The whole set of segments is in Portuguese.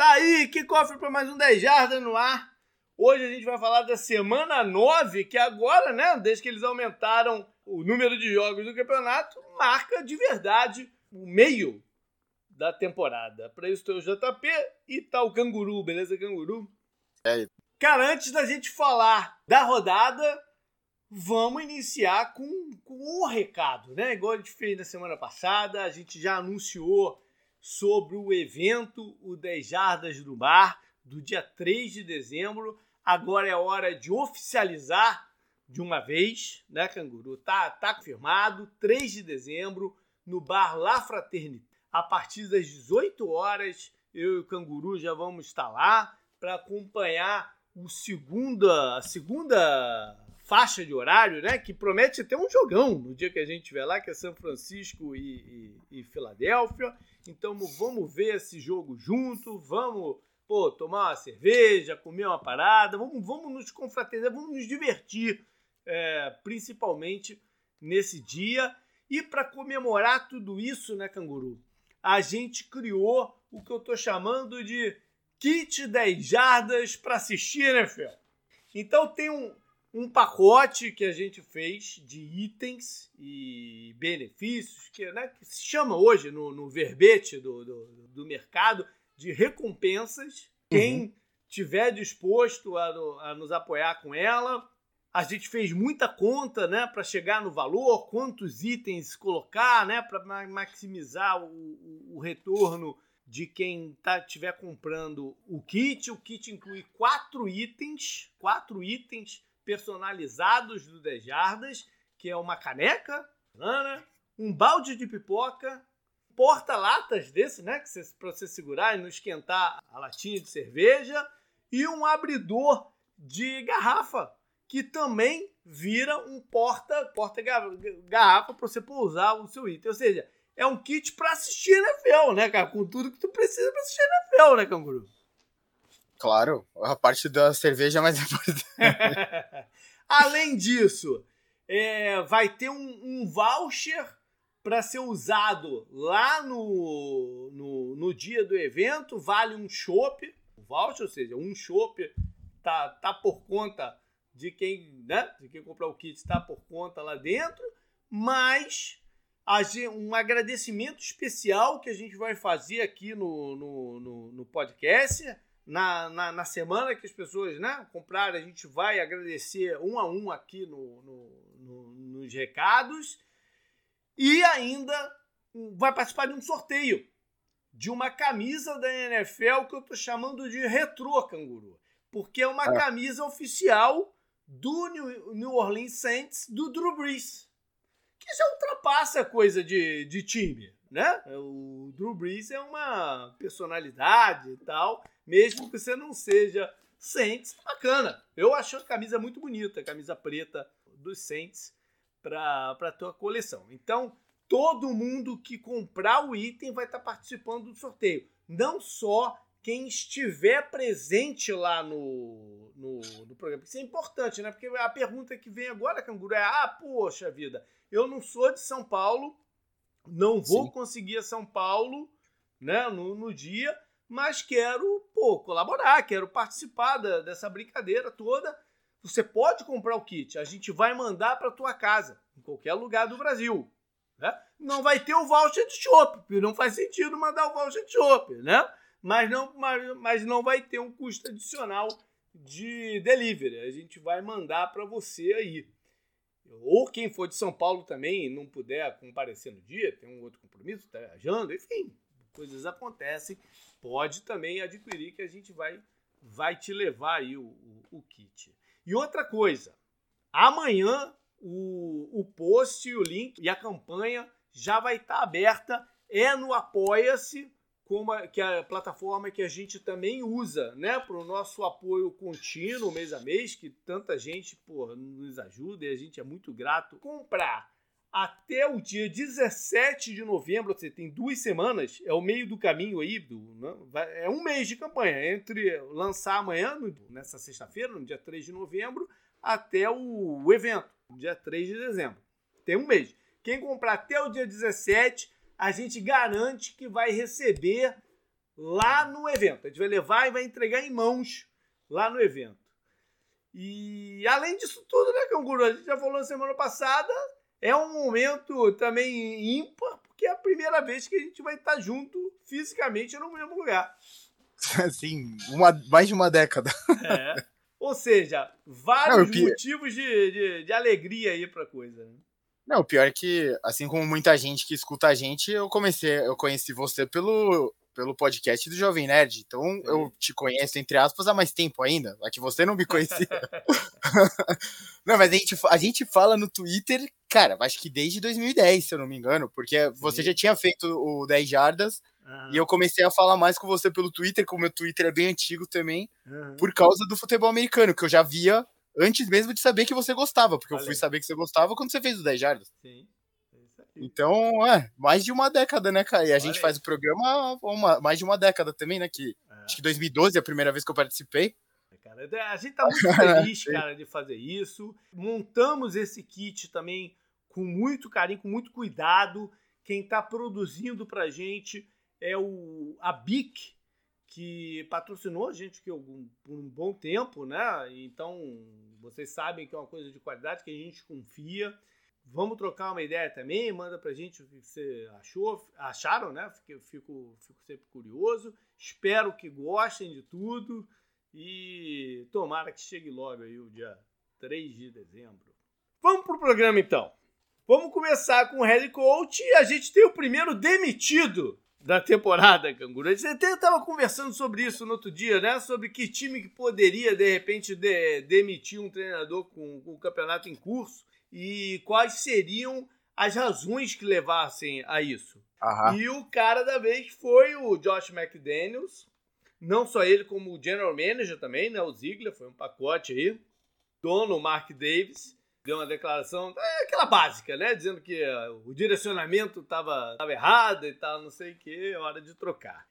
Tá aí, que cofre para mais um 10 Jardas no ar. Hoje a gente vai falar da semana 9, que agora, né, desde que eles aumentaram o número de jogos do campeonato, marca de verdade o meio da temporada. Para isso tem o JP e tá o Canguru, beleza, Canguru? É. Cara, antes da gente falar da rodada, vamos iniciar com, com um recado, né? Igual a gente fez na semana passada, a gente já anunciou sobre o evento, o 10 Jardas do Bar, do dia 3 de dezembro. Agora é hora de oficializar de uma vez, né, Canguru? Tá, tá confirmado, 3 de dezembro, no Bar La Fraternité. A partir das 18 horas, eu e o Canguru já vamos estar lá para acompanhar o segunda, a segunda faixa de horário, né? Que promete ter um jogão no dia que a gente estiver lá, que é São Francisco e, e, e Filadélfia. Então vamos ver esse jogo junto, vamos pô, tomar uma cerveja, comer uma parada, vamos, vamos nos confraternizar, vamos nos divertir, é, principalmente nesse dia. E para comemorar tudo isso, né, Canguru? A gente criou o que eu estou chamando de kit 10 jardas para assistir, né, Fê? Então tem um, um pacote que a gente fez de itens e benefícios, que, né, que se chama hoje no, no verbete do, do, do, mercado de recompensas. Quem uhum. tiver disposto a, a, nos apoiar com ela. A gente fez muita conta né, para chegar no valor, quantos itens colocar né, para maximizar o, o, o retorno de quem estiver tá, comprando o kit. O kit inclui quatro itens, quatro itens personalizados do Dejardas, que é uma caneca, um balde de pipoca, porta-latas desse, né, que para você segurar e não esquentar a latinha de cerveja, e um abridor de garrafa, que também vira um porta porta para você pousar o seu item. Ou seja, é um kit para assistir NFL, né, cara? Com tudo que tu precisa para assistir NFL, né, canguru? Claro, a parte da cerveja é mais importante. Além disso, é, vai ter um, um voucher para ser usado lá no, no, no, dia do evento. Vale um chopp, um voucher, ou seja, um chopp tá, tá por conta de quem, né, de quem comprar o kit, está por conta lá dentro. Mas um agradecimento especial que a gente vai fazer aqui no, no, no, no podcast na, na, na, semana que as pessoas né, comprarem, a gente vai agradecer um a um aqui no, no, no, nos recados. E ainda vai participar de um sorteio de uma camisa da NFL que eu estou chamando de Retro Canguru. Porque é uma ah. camisa oficial do New Orleans Saints do Drew Brees. Que já ultrapassa a coisa de, de time, né? O Drew Brees é uma personalidade e tal mesmo que você não seja Saints, bacana. Eu acho a camisa muito bonita, a camisa preta dos Saints para a tua coleção. Então, todo mundo que comprar o item vai estar tá participando do sorteio. Não só quem estiver presente lá no, no, no, programa. Isso é importante, né? Porque a pergunta que vem agora, Canguru, é: ah, poxa vida, eu não sou de São Paulo, não vou Sim. conseguir a São Paulo né, no, no dia mas quero pô, colaborar, quero participar da, dessa brincadeira toda. Você pode comprar o kit, a gente vai mandar para tua casa, em qualquer lugar do Brasil. Né? Não vai ter o voucher de porque não faz sentido mandar o voucher de chopp, né? Mas não, mas, mas não vai ter um custo adicional de delivery. A gente vai mandar para você aí. Ou quem for de São Paulo também e não puder comparecer no dia, tem um outro compromisso, está viajando, enfim, coisas acontecem pode também adquirir que a gente vai, vai te levar aí o, o, o kit. E outra coisa, amanhã o, o post, o link e a campanha já vai estar tá aberta, é no Apoia-se, como a, que é a plataforma que a gente também usa, né, para o nosso apoio contínuo mês a mês, que tanta gente porra, nos ajuda e a gente é muito grato. Comprar até o dia 17 de novembro, você tem duas semanas, é o meio do caminho aí, do, né? é um mês de campanha, entre lançar amanhã, nessa sexta-feira, no dia 3 de novembro, até o, o evento, dia 3 de dezembro. Tem um mês. Quem comprar até o dia 17, a gente garante que vai receber lá no evento. A gente vai levar e vai entregar em mãos lá no evento. E além disso tudo, né, Canguru? A gente já falou na semana passada, é um momento também ímpar, porque é a primeira vez que a gente vai estar junto fisicamente no mesmo lugar. Sim, uma, mais de uma década. É. Ou seja, vários Não, motivos de, de, de, alegria aí pra coisa. Né? Não, o pior é que, assim como muita gente que escuta a gente, eu comecei, eu conheci você pelo, pelo podcast do Jovem Nerd. Então Sim. eu te conheço, entre aspas, há mais tempo ainda. É que você não me conhecia. não, mas a gente, a gente fala no Twitter, cara, acho que desde 2010, se eu não me engano, porque Sim. você já tinha feito o 10 Jardas Uhum. E eu comecei a falar mais com você pelo Twitter, como o meu Twitter é bem antigo também, uhum. por causa do futebol americano, que eu já via antes mesmo de saber que você gostava, porque Valeu. eu fui saber que você gostava quando você fez os 10 jardas. Sim. É então, é, mais de uma década, né, cara? E a Olha gente aí. faz o programa uma, mais de uma década também, né? Que, é. Acho que 2012 é a primeira vez que eu participei. Cara, a gente tá muito feliz, cara, de fazer isso. Montamos esse kit também com muito carinho, com muito cuidado. Quem tá produzindo pra gente é o a BIC, que patrocinou a gente que por um bom tempo, né? Então, vocês sabem que é uma coisa de qualidade que a gente confia. Vamos trocar uma ideia também, manda pra gente o que você achou, acharam, né? Fico, fico, fico sempre curioso. Espero que gostem de tudo e tomara que chegue logo aí o dia 3 de dezembro. Vamos pro programa então. Vamos começar com o head coach e a gente tem o primeiro demitido da temporada, Canguru. A gente até estava conversando sobre isso no outro dia, né? Sobre que time que poderia, de repente, de, demitir um treinador com, com, o campeonato em curso e quais seriam as razões que levassem a isso. Uhum. E o cara da vez foi o Josh McDaniels. Não só ele, como o general manager também, né? O Ziegler, foi um pacote aí. Dono Mark Davis deu uma declaração, é aquela básica, né? Dizendo que uh, o direcionamento estava errado e tal, não sei o que, é hora de trocar.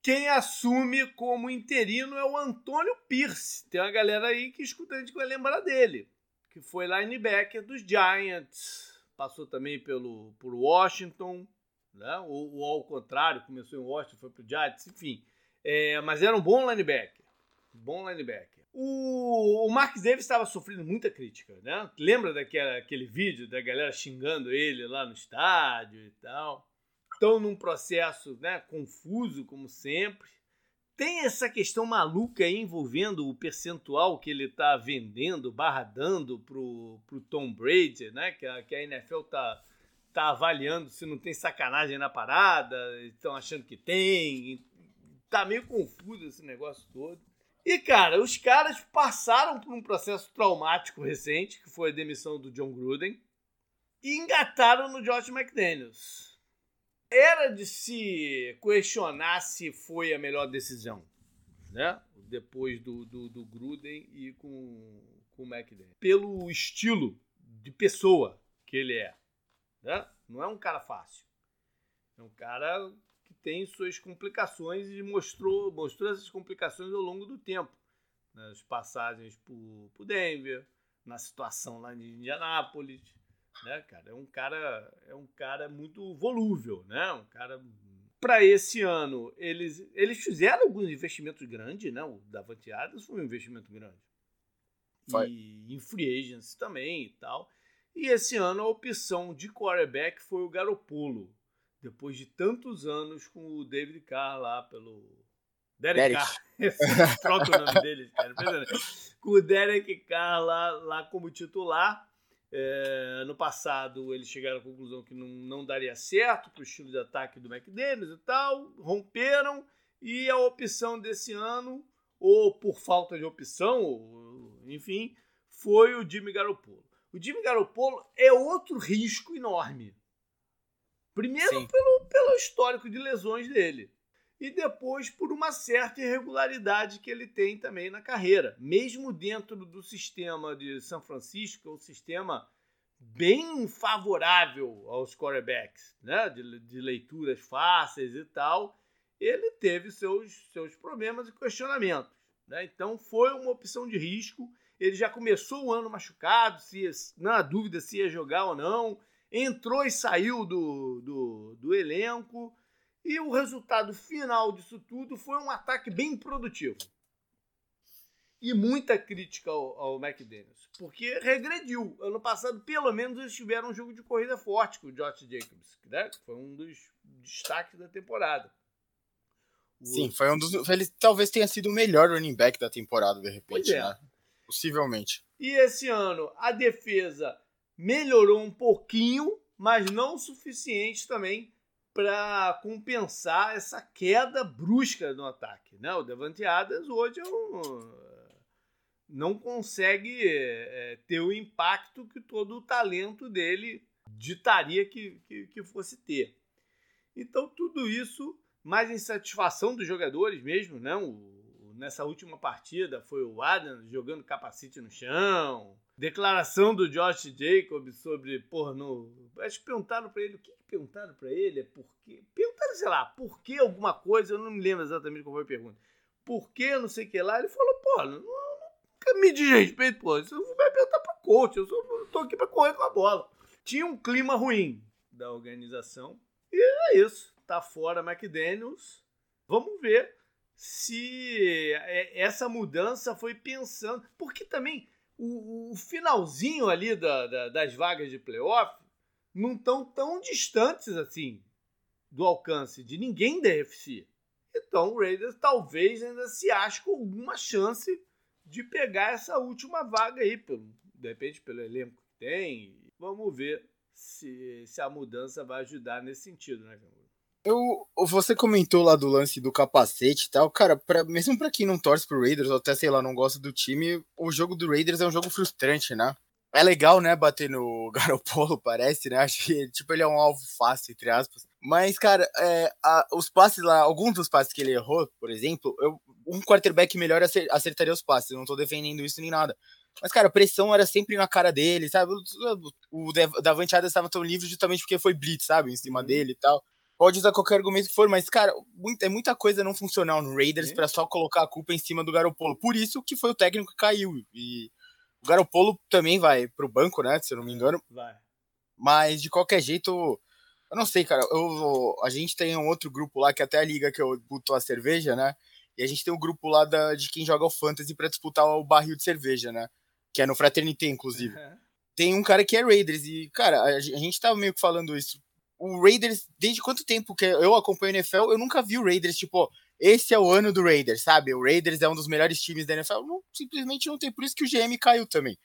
Quem assume como interino é o Antônio Pierce. Tem uma galera aí que escuta a gente vai lembrar dele, que foi linebacker dos Giants, passou também pelo por Washington, né? ou, ou ao contrário, começou em Washington, foi para o Giants, enfim. É, mas era um bom linebacker, bom linebacker. O, o Mark Davis estava sofrendo muita crítica, né? Lembra daquele aquele vídeo da galera xingando ele lá no estádio e tal? Estão num processo né, confuso, como sempre. Tem essa questão maluca aí envolvendo o percentual que ele está vendendo, barra dando pro, pro Tom Brady, né? Que a, que a NFL tá, tá avaliando se não tem sacanagem na parada, estão achando que tem. Tá meio confuso esse negócio todo. E, cara, os caras passaram por um processo traumático recente, que foi a demissão do John Gruden, e engataram no Josh McDaniels. Era de se questionar se foi a melhor decisão, né? Depois do, do, do Gruden e com, com o McDaniels. Pelo estilo de pessoa que ele é, né? Não é um cara fácil. É um cara tem suas complicações e mostrou, mostrou essas complicações ao longo do tempo. Nas passagens por, por Denver, na situação lá de Indianápolis. Né, cara? É um cara, é um cara muito volúvel, né? Um cara para esse ano, eles, eles fizeram alguns investimentos grandes, né? O Davante Adams foi um investimento grande. Foi. E em free agents também e tal. E esse ano a opção de quarterback foi o Garoppolo, depois de tantos anos com o David Carr lá pelo. Derek, Derek. Carr. Troca o nome dele, cara. Com o Derek Carr lá, lá como titular. É, no passado, eles chegaram à conclusão que não, não daria certo para o estilo de ataque do McDaniels e tal. Romperam. E a opção desse ano, ou por falta de opção, ou, enfim, foi o Jimmy Garoppolo. O Jimmy Garoppolo é outro risco enorme Primeiro pelo, pelo histórico de lesões dele. E depois por uma certa irregularidade que ele tem também na carreira. Mesmo dentro do sistema de São Francisco, é um sistema bem favorável aos quarterbacks, né? de, de leituras fáceis e tal, ele teve seus, seus problemas e questionamentos. Né? Então foi uma opção de risco. Ele já começou o ano machucado, se na dúvida se ia jogar ou não entrou e saiu do, do, do elenco E o resultado final disso tudo foi um ataque bem produtivo. E muita crítica ao, ao McDaniels, porque regrediu. Ano passado, pelo menos, eles tiveram um jogo de corrida forte com o Josh Jacobs, né? que foi um dos destaques da temporada. Sim, foi um dos. Ele talvez tenha sido o melhor running back da temporada, de repente, é. né? Possivelmente. E esse ano a defesa melhorou um pouquinho, mas não o suficiente também para compensar essa queda brusca no ataque. Né? O Devante Adams hoje é um, não consegue é, ter o impacto que todo o talento dele ditaria que, que, que fosse ter. Então, tudo isso, mais insatisfação dos jogadores mesmo, né? O, nessa última partida foi o Adams jogando capacete no chão, declaração do Josh Jacobs sobre, porra, no, acho que perguntaram para ele, o que, que perguntaram para ele? É por quê? Perguntaram, sei lá, por que alguma coisa, eu não me lembro exatamente qual foi a pergunta. Por que, não sei o que lá, ele falou, pô, não, não me respeito, pô, você vai perguntar pro coach, eu só tô aqui para correr com a bola. Tinha um clima ruim da organização, e é isso, tá fora McDaniels, vamos ver se é, essa mudança foi pensando, porque também o, o finalzinho ali da, da, das vagas de playoff não estão tão distantes assim do alcance de ninguém da UFC. Então o Raiders talvez ainda se ache com alguma chance de pegar essa última vaga aí, pelo, de repente pelo elenco que tem. Vamos ver se, se a mudança vai ajudar nesse sentido, né, eu, você comentou lá do lance do capacete e tal, cara, pra, mesmo para quem não torce pro Raiders, ou até, sei lá, não gosta do time, o jogo do Raiders é um jogo frustrante, né? É legal, né, bater no Garopolo, parece, né? Acho que, tipo, ele é um alvo fácil, entre aspas. Mas, cara, é, a, os passes lá, alguns dos passes que ele errou, por exemplo, eu, um quarterback melhor acertaria os passes, eu não tô defendendo isso nem nada. Mas, cara, a pressão era sempre na cara dele, sabe? O, o Davante Adams estava tão livre justamente porque foi blitz, sabe? Em cima uhum. dele e tal. Pode usar qualquer argumento que for, mas, cara, é muita coisa não funcional no Raiders para só colocar a culpa em cima do Garopolo. Por isso que foi o técnico que caiu. E o Garopolo também vai pro banco, né? Se eu não me engano. Vai. Mas, de qualquer jeito, eu não sei, cara. Eu, a gente tem um outro grupo lá, que até a liga que eu boto a cerveja, né? E a gente tem um grupo lá da, de quem joga o Fantasy para disputar o barril de cerveja, né? Que é no Fraternité, inclusive. Uhum. Tem um cara que é Raiders. E, cara, a, a gente tava meio que falando isso o Raiders, desde quanto tempo que eu acompanho o NFL, eu nunca vi o Raiders, tipo, esse é o ano do Raiders, sabe? O Raiders é um dos melhores times da NFL. Não, simplesmente não tem. Por isso que o GM caiu também.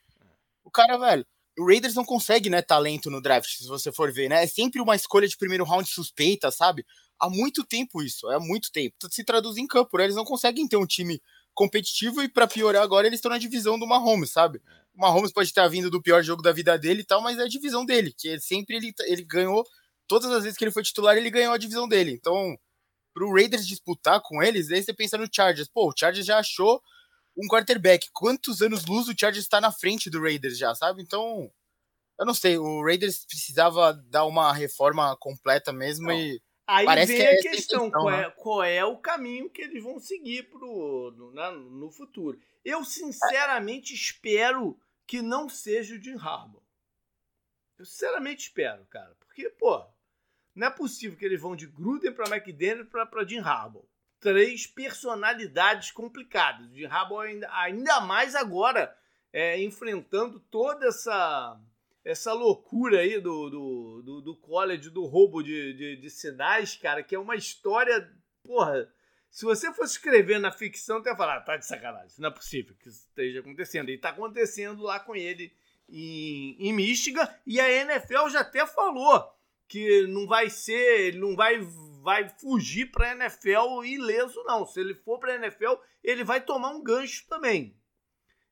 O cara, velho, o Raiders não consegue, né, talento no draft, se você for ver, né? É sempre uma escolha de primeiro round suspeita, sabe? Há muito tempo isso, é há muito tempo. Se traduz em campo, né? Eles não conseguem ter um time competitivo e para piorar agora eles estão na divisão do Mahomes, sabe? O Mahomes pode estar vindo do pior jogo da vida dele e tal, mas é a divisão dele, que sempre ele, ele ganhou todas as vezes que ele foi titular, ele ganhou a divisão dele. Então, pro Raiders disputar com eles, aí você pensa no Chargers. Pô, o Chargers já achou um quarterback. Quantos anos luz o Chargers está na frente do Raiders já, sabe? Então, eu não sei, o Raiders precisava dar uma reforma completa mesmo e Aí Parece vem que é a questão, qual, é, né? qual, é, o caminho que eles vão seguir pro, no, na, no futuro. Eu, sinceramente, espero que não seja o Jim Harbaugh. Eu, sinceramente, espero, cara. Porque, pô, não é possível que eles vão de Gruden para McDaniel para Jim Harbaugh. Três personalidades complicadas. Jim Harbaugh ainda, ainda mais agora, é, enfrentando toda essa essa loucura aí do, do, do, do college, do roubo de, de, de, sinais, cara, que é uma história, porra, se você fosse escrever na ficção, ia falar, ah, tá de sacanagem, não é possível que isso esteja acontecendo. E tá acontecendo lá com ele em, em Michigan, e a NFL já até falou que não vai ser, ele não vai vai fugir para a NFL ileso não. Se ele for para a NFL, ele vai tomar um gancho também.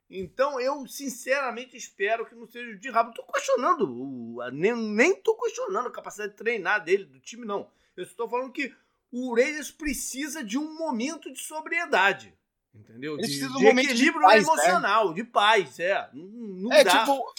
Então eu sinceramente espero que não seja de rabo. Tô questionando, nem, nem tô questionando a capacidade de treinar dele, do time não. Eu estou falando que o Raiders precisa de um momento de sobriedade. Entendeu? De, de, de equilíbrio de paz, né? emocional, né? de paz, é. Não, não é, dá. tipo,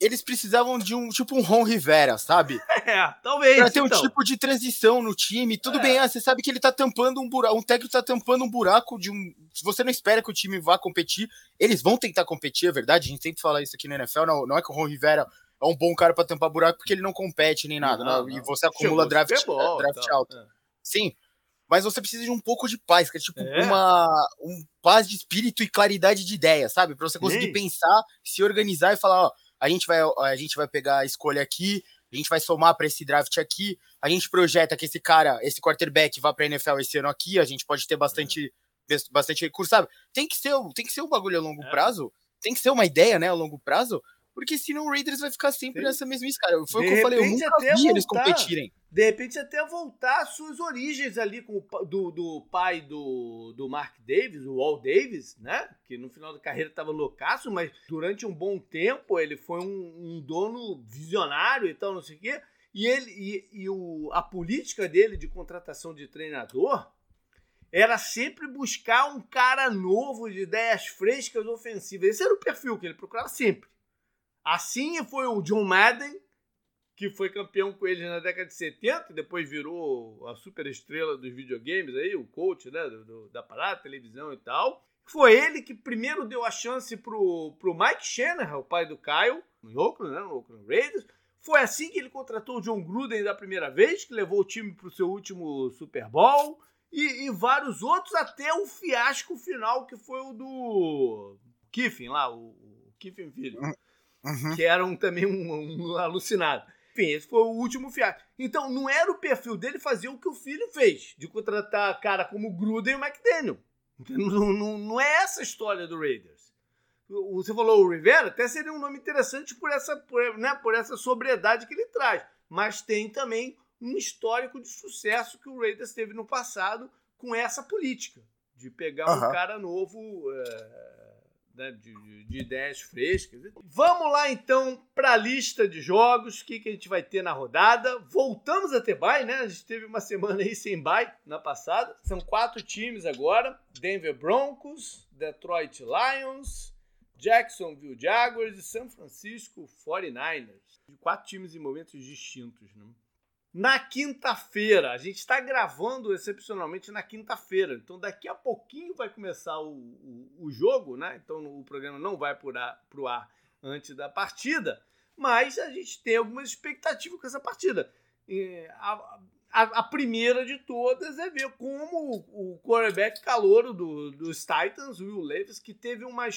eles precisavam de um tipo um Ron Rivera, sabe? É, talvez. Pra ter então. um tipo de transição no time. Tudo é. bem, ah, você sabe que ele tá tampando um buraco. Um técnico tá tampando um buraco de um. Se você não espera que o time vá competir, eles vão tentar competir, é verdade. A gente sempre fala isso aqui no NFL. Não, não é que o Ron Rivera é um bom cara para tampar buraco porque ele não compete nem nada. Não, não. E você acumula Chegou draft, ball, draft alto. É. Sim. Mas você precisa de um pouco de paz, que é tipo é. uma um paz de espírito e claridade de ideia, sabe? Para você conseguir Sim. pensar, se organizar e falar, ó, a gente vai a gente vai pegar a escolha aqui, a gente vai somar para esse draft aqui, a gente projeta que esse cara, esse quarterback vá para NFL esse ano aqui, a gente pode ter bastante é. bastante recurso, sabe? Tem que ser, tem que ser um bagulho a longo é. prazo, tem que ser uma ideia, né, a longo prazo, porque senão o Raiders vai ficar sempre Sim. nessa mesma cara. Foi o que eu falei, eu nunca vi eles competirem. De repente até voltar às suas origens ali com o, do, do pai do, do Mark Davis, o Walt Davis, né? Que no final da carreira estava loucaço, mas durante um bom tempo ele foi um, um dono visionário e tal, não sei o quê. E, ele, e, e o, a política dele de contratação de treinador era sempre buscar um cara novo, de ideias frescas, ofensivas. Esse era o perfil que ele procurava sempre. Assim foi o John Madden, que foi campeão com ele na década de 70, depois virou a super estrela dos videogames aí, o coach né, do, do, da parada, televisão e tal. Foi ele que primeiro deu a chance pro, pro Mike Shanahan, o pai do Kyle, no Oakland, né, no Oakland Raiders. Foi assim que ele contratou o John Gruden da primeira vez, que levou o time para o seu último Super Bowl. E, e, vários outros, até o fiasco final, que foi o do Kiffin lá, o, o Kiffin Filho uhum. que era um, também um, um, alucinado. Enfim, esse foi o último fiasco. Então, não era o perfil dele fazer o que o filho fez, de contratar cara como Gruden e o McDaniel. Não, não, não é essa a história do Raiders. Você falou o Rivera, até seria um nome interessante por essa, por, né, por essa sobriedade que ele traz. Mas tem também um histórico de sucesso que o Raiders teve no passado com essa política, de pegar uhum. um cara novo. É né, de, de, ideias frescas. Vamos lá então para a lista de jogos, o que, que a gente vai ter na rodada. Voltamos a ter bye, né? A gente teve uma semana aí sem bye na passada. São quatro times agora: Denver Broncos, Detroit Lions, Jacksonville Jaguars e San Francisco 49ers. Quatro times em momentos distintos, né? Na quinta-feira. A gente está gravando excepcionalmente na quinta-feira. Então daqui a pouquinho vai começar o, o, o jogo, né? Então o programa não vai para o ar antes da partida. Mas a gente tem algumas expectativas com essa partida. A, a, a, primeira de todas é ver como o quarterback calouro do, dos Titans, Will Levis, que teve uma,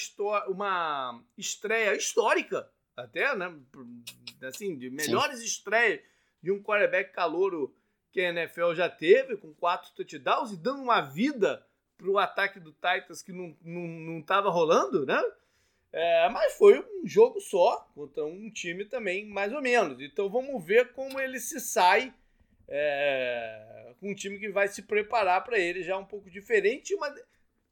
uma estreia histórica, até, né? Assim, de melhores Sim. estreias de um quarterback calouro que a NFL já teve, com quatro touchdowns e dando uma vida para o ataque do Titans que não estava não, não rolando, né? É, mas foi um jogo só, contra um time também mais ou menos. Então vamos ver como ele se sai é, com um time que vai se preparar para ele já um pouco diferente. Mas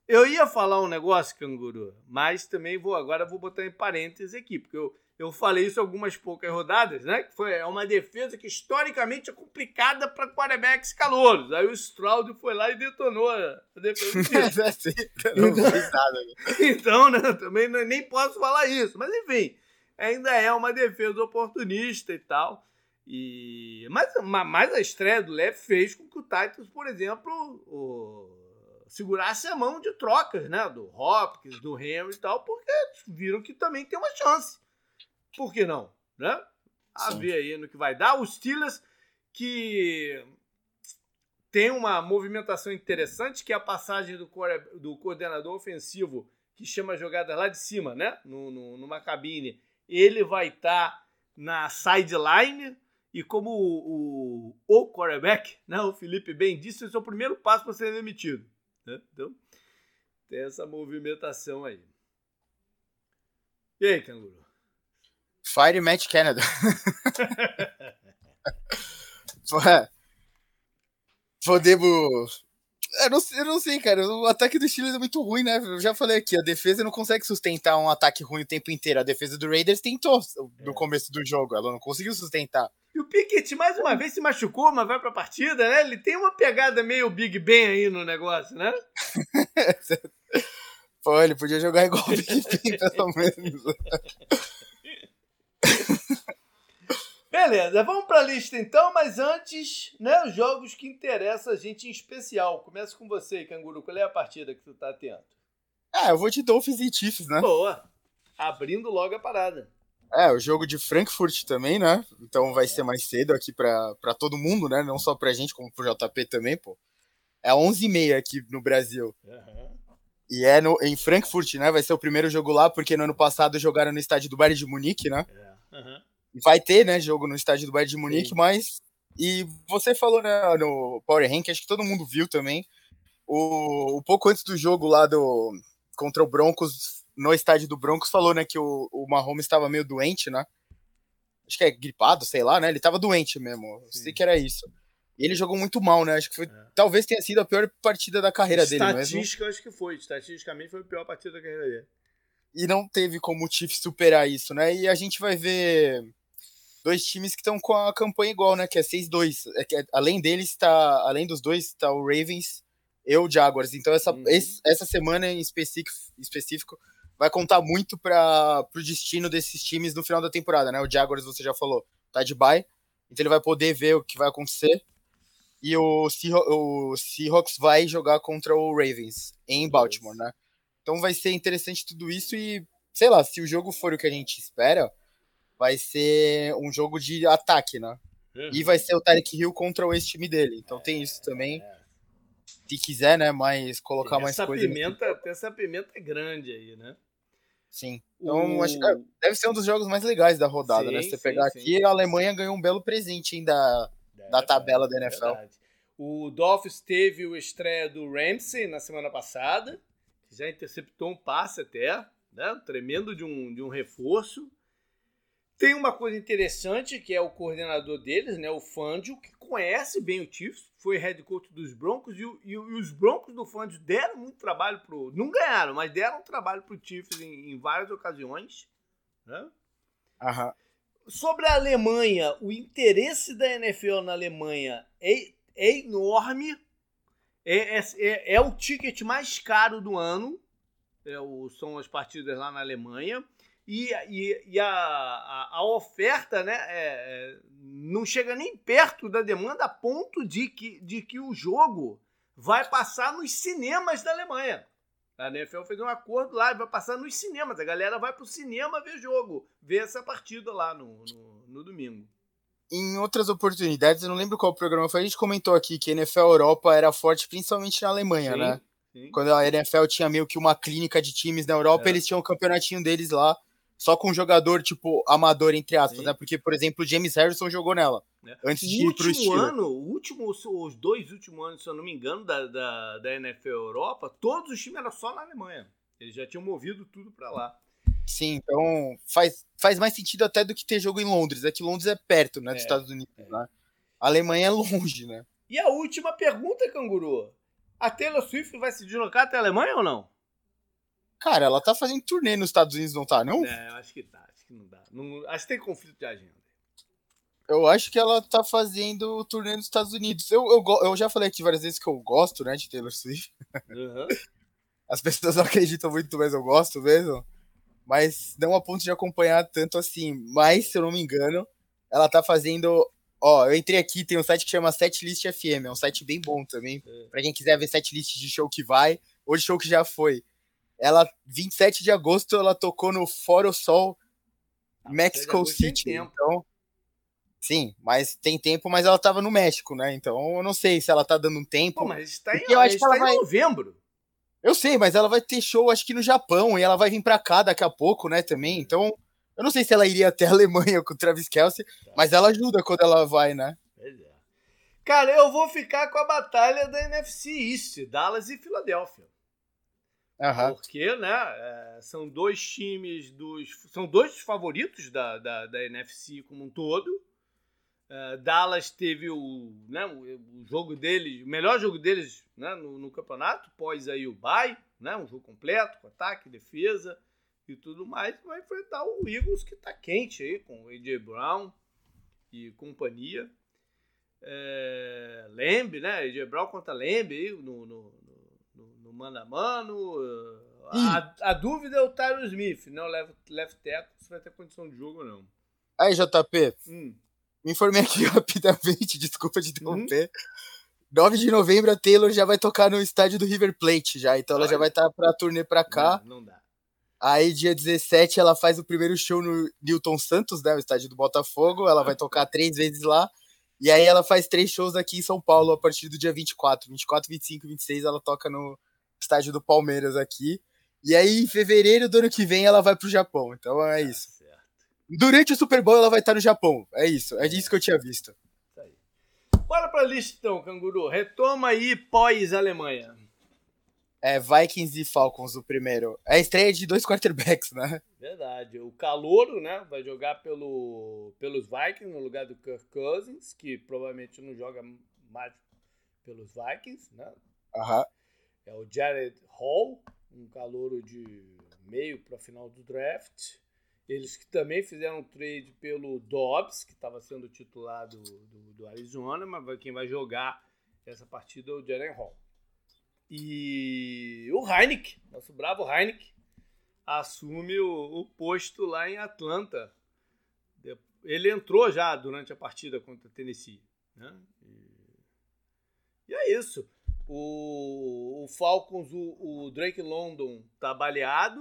eu ia falar um negócio, Canguru, mas também vou agora vou botar em parênteses aqui, porque eu, eu falei isso algumas poucas rodadas, né? Que foi é uma defesa que historicamente é complicada para quarterbacks calouros. Aí o Stroud foi lá e detonou a defesa. É, não então. Né? então, né? Também nem posso falar isso. Mas enfim, ainda é uma defesa oportunista e tal. E mas, mas a estreia do Lev fez com que o Titans, por exemplo, o, segurasse a mão de trocas, né? Do Hopkins, do Henry e tal, porque viram que também tem uma chance por que não? Né? A Sim. ver aí no que vai dar. Os Steelers que tem uma movimentação interessante, que é a passagem do, do coordenador ofensivo, que chama a jogada lá de cima, né? No, no, numa cabine. Ele vai estar tá na sideline, e como o, o, o quarterback, né, o Felipe bem disse, esse é o primeiro passo para ser demitido. Né? Então, tem essa movimentação aí. E aí, canguru? Fire Match Canada. Podemos. Eu não, eu não sei, cara. O ataque do Steelers é muito ruim, né? Eu já falei aqui, a defesa não consegue sustentar um ataque ruim o tempo inteiro. A defesa do Raiders tentou no é. começo do jogo, ela não conseguiu sustentar. E o Pickett mais uma vez se machucou, mas vai pra partida, né? Ele tem uma pegada meio Big Ben aí no negócio, né? Pô, ele podia jogar igual o Big Ben, pelo menos. Beleza, vamos para a lista então, mas antes, né, os jogos que interessam a gente em especial. Começa com você, Canguru. Qual é a partida que tu tá atento? Ah, eu vou de Dolphins e Chiefs, né? Boa. Abrindo logo a parada. É, o jogo de Frankfurt também, né? Então vai é. ser mais cedo aqui pra, pra todo mundo, né? Não só pra gente, como pro JP também, pô. É 11h30 aqui no Brasil. Uhum. E é no, em Frankfurt, né? Vai ser o primeiro jogo lá, porque no ano passado jogaram no estádio do Bayern de Munique, né? É. Uhum. Vai ter, né, jogo no estádio do Bayern de Munique, Sim. mas... E você falou né, no Power Rank, acho que todo mundo viu também, o, o pouco antes do jogo lá do contra o Broncos, no estádio do Broncos falou, né, que o, o Mahomes estava meio doente, né? Acho que é gripado, sei lá, né? Ele estava doente mesmo. Sim. Sei que era isso. E ele jogou muito mal, né? Acho que foi, é. talvez tenha sido a pior partida da carreira dele mesmo. Estatística, acho que foi. Estatisticamente foi a pior partida da carreira dele. E não teve como o Chiefs superar isso, né? E a gente vai ver dois times que estão com a campanha igual, né? Que é 6-2. É que, além deles, está além dos dois, está o Ravens e o Jaguars. Então, essa, uhum. esse, essa semana em específico, específico vai contar muito para o destino desses times no final da temporada, né? O Jaguars, você já falou, tá de bye, então ele vai poder ver o que vai acontecer. E o, o Seahawks vai jogar contra o Ravens em Baltimore, né? Então vai ser interessante tudo isso e, sei lá, se o jogo for o que a gente espera, vai ser um jogo de ataque, né? Uhum. E vai ser o Tarek Hill contra o ex-time dele. Então tem isso também. É. Se quiser, né? Mas colocar mais coisa. Pimenta, essa pimenta é grande aí, né? Sim. Então, o... acho que deve ser um dos jogos mais legais da rodada, sim, né? Se você sim, pegar sim. aqui, a Alemanha ganhou um belo presente ainda da, da tabela da NFL. É o Dolphins teve o estreia do Ramsey na semana passada, que já interceptou um passe até, né? Tremendo de um, de um reforço. Tem uma coisa interessante que é o coordenador deles, né, o Fangio, que conhece bem o Chiefs, foi head coach dos Broncos e, e, e os Broncos do Fangio deram muito trabalho pro, não ganharam, mas deram trabalho pro Chiefs em, em várias ocasiões, né? Aham. Sobre a Alemanha, o interesse da NFL na Alemanha é, é enorme. É, é, é, é o ticket mais caro do ano. É o, são as partidas lá na Alemanha e, e, e a, a, a, oferta né, é, é, não chega nem perto da demanda a ponto de que, de que o jogo vai passar nos cinemas da Alemanha. A NFL fez um acordo lá e vai passar nos cinemas. A galera vai pro cinema ver jogo, ver essa partida lá no, no, no domingo. Em outras oportunidades, eu não lembro qual programa foi, a gente comentou aqui que a NFL Europa era forte principalmente na Alemanha, Sim. né? Sim. Quando a NFL tinha meio que uma clínica de times na Europa, é. eles tinham o um campeonatinho deles lá só com um jogador, tipo, amador, entre aspas, Sim. né? Porque, por exemplo, o James Harrison jogou nela. É. Antes de ir pro Steelers. ano, o último, os dois últimos anos, se eu não me engano, da, da, da NFL Europa, todos os times eram só na Alemanha. Eles já tinham movido tudo para lá. Sim, então faz, faz mais sentido até do que ter jogo em Londres. É que Londres é perto, né, dos é, Estados Unidos, é. né? A Alemanha é longe, né? E a última pergunta, Canguru. A Taylor Swift vai se deslocar até a Alemanha ou não? Cara, ela tá fazendo turnê nos Estados Unidos, não tá, não? É, eu acho que tá. Acho que não dá. Não, acho que tem conflito de agenda. Eu acho que ela tá fazendo turnê nos Estados Unidos. Eu, eu, eu já falei aqui várias vezes que eu gosto, né, de Taylor Swift. Uhum. As pessoas não acreditam muito, mas eu gosto mesmo. Mas não a ponto de acompanhar tanto assim. Mas, se eu não me engano, ela tá fazendo. Ó, eu entrei aqui, tem um site que chama Setlist FM. É um site bem bom também. Uhum. Pra quem quiser ver setlist de show que vai, ou de show que já foi ela 27 de agosto ela tocou no Foro Sol ah, Mexico City. Então, sim, mas tem tempo, mas ela tava no México, né? Então eu não sei se ela tá dando um tempo. Pô, mas está em, eu acho que ela vai... em novembro. Eu sei, mas ela vai ter show acho que no Japão e ela vai vir para cá daqui a pouco, né, também. Então, eu não sei se ela iria até a Alemanha com o Travis Kelsey, tá. mas ela ajuda quando ela vai, né? É. Cara, eu vou ficar com a batalha da NFC East, Dallas e Filadélfia. Uhum. Porque, né, é, são dois times dos. São dois favoritos da, da, da NFC como um todo. Uh, Dallas teve o, né, o, jogo deles, o melhor jogo deles né, no, no, campeonato, pós aí o bye, né, um jogo completo, com ataque, defesa e tudo mais. Vai enfrentar o Eagles que está quente aí, com o AJ Brown e companhia. É, né? AJ Brown contra Lembe aí no, no, mano a mano. A, a, dúvida é o Tyro Smith, não né? o left, left tackle, se vai ter condição de jogo ou não. Aí, JP, hum. me informei aqui rapidamente, desculpa de interromper. Hum. 9 de novembro a Taylor já vai tocar no estádio do River Plate já, então ela já vai estar tá pra turnê pra cá. Não, não dá. Aí, dia 17, ela faz o primeiro show no Newton Santos, né? O estádio do Botafogo. Ela vai tocar três vezes lá. E aí ela faz três shows aqui em São Paulo a partir do dia 24. 24, 25 26 ela toca no estádio do Palmeiras aqui. E aí, em fevereiro do ano que vem, ela vai pro Japão. Então é tá isso. Durante o Super Bowl, ela vai estar no Japão. É isso. É disso que eu tinha visto. Bora pra lista então, canguru. Retoma aí pós-Alemanha. É Vikings e Falcons o primeiro. É a estreia de dois quarterbacks, né? Verdade. O Calouro, né, vai jogar pelo, pelos Vikings no lugar do Kirk Cousins, que provavelmente não joga mais pelos Vikings, né? Uhum. É o Jared Hall, um calouro de meio para final do draft. Eles que também fizeram um trade pelo Dobbs, que estava sendo titular do, do, do, Arizona, mas quem vai jogar essa partida é o Jared Hall. E o Heineken, nosso bravo Heineken, assume o, o, posto lá em Atlanta. Ele entrou já durante a partida contra a Tennessee. Né? E, e é isso. O, o Falcons, o, o, Drake London tá baleado.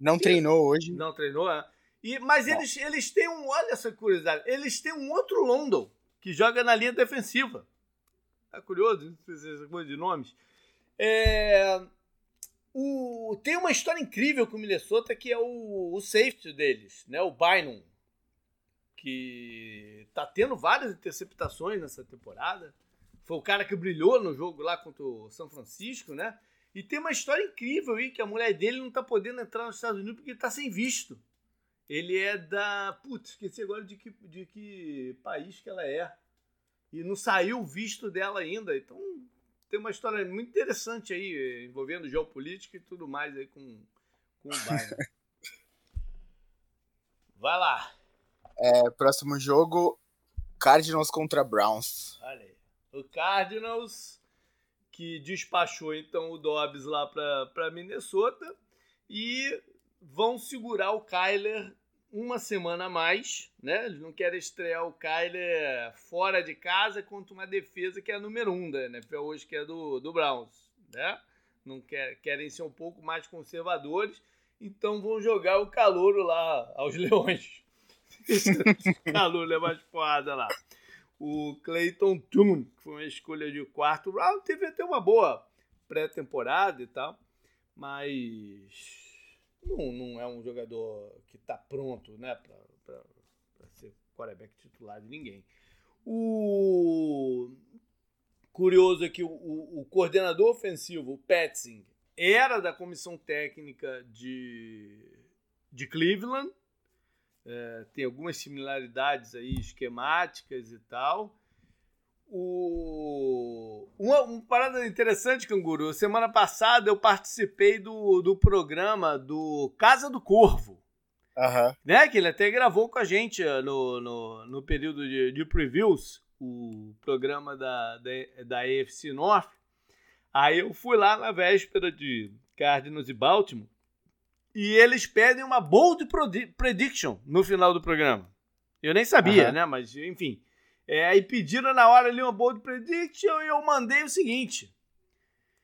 Não treinou hoje. Não treinou, é. E, mas eles, eles têm um. Olha essa curiosidade. Eles têm um outro London que joga na linha defensiva. Tá curioso essa coisa de nomes? É, o, tem uma história incrível com o Minnesota que é o, o safety deles, né? O Bynum, que tá tendo várias interceptações nessa temporada. Foi o cara que brilhou no jogo lá contra o São Francisco, né? E tem uma história incrível aí que a mulher dele não tá podendo entrar nos Estados Unidos porque ele tá sem visto. Ele é da. Putz, esqueci agora de que, de que país que ela é. E não saiu o visto dela ainda. Então tem uma história muito interessante aí, envolvendo geopolítica e tudo mais aí com, com o Bayern. Vai lá. É, próximo jogo, Cardinals contra Browns. Olha aí. O Cardinals, que despachou então o Dobbs lá para Minnesota e vão segurar o Kyler uma semana a mais, né? Eles não querem estrear o Kyler fora de casa contra uma defesa que é a número um da NFL hoje, que é do, do Browns, né? Não quer, querem ser um pouco mais conservadores, então vão jogar o calouro lá aos leões. o calouro é mais porrada lá. O Clayton Tune, que foi uma escolha de quarto round, teve até uma boa pré-temporada e tal, mas não, não é um jogador que está pronto né, para ser quarterback titular de ninguém. O curioso é que o, o, o coordenador ofensivo, o Petzing, era da comissão técnica de, de Cleveland. É, tem algumas similaridades aí esquemáticas e tal. O... Uma, uma parada interessante, Canguru. Semana passada eu participei do, do programa do Casa do Corvo. Uhum. Né? Que ele até gravou com a gente eh, no, no, no período de, de previews, o programa da, da, da AFC North. Aí eu fui lá na véspera de Cardinals e Baltimore e eles pedem uma bold prediction no final do programa. Eu nem sabia, uhum. né? Mas, enfim. É, aí pediram na hora ali uma bold prediction e eu mandei o seguinte.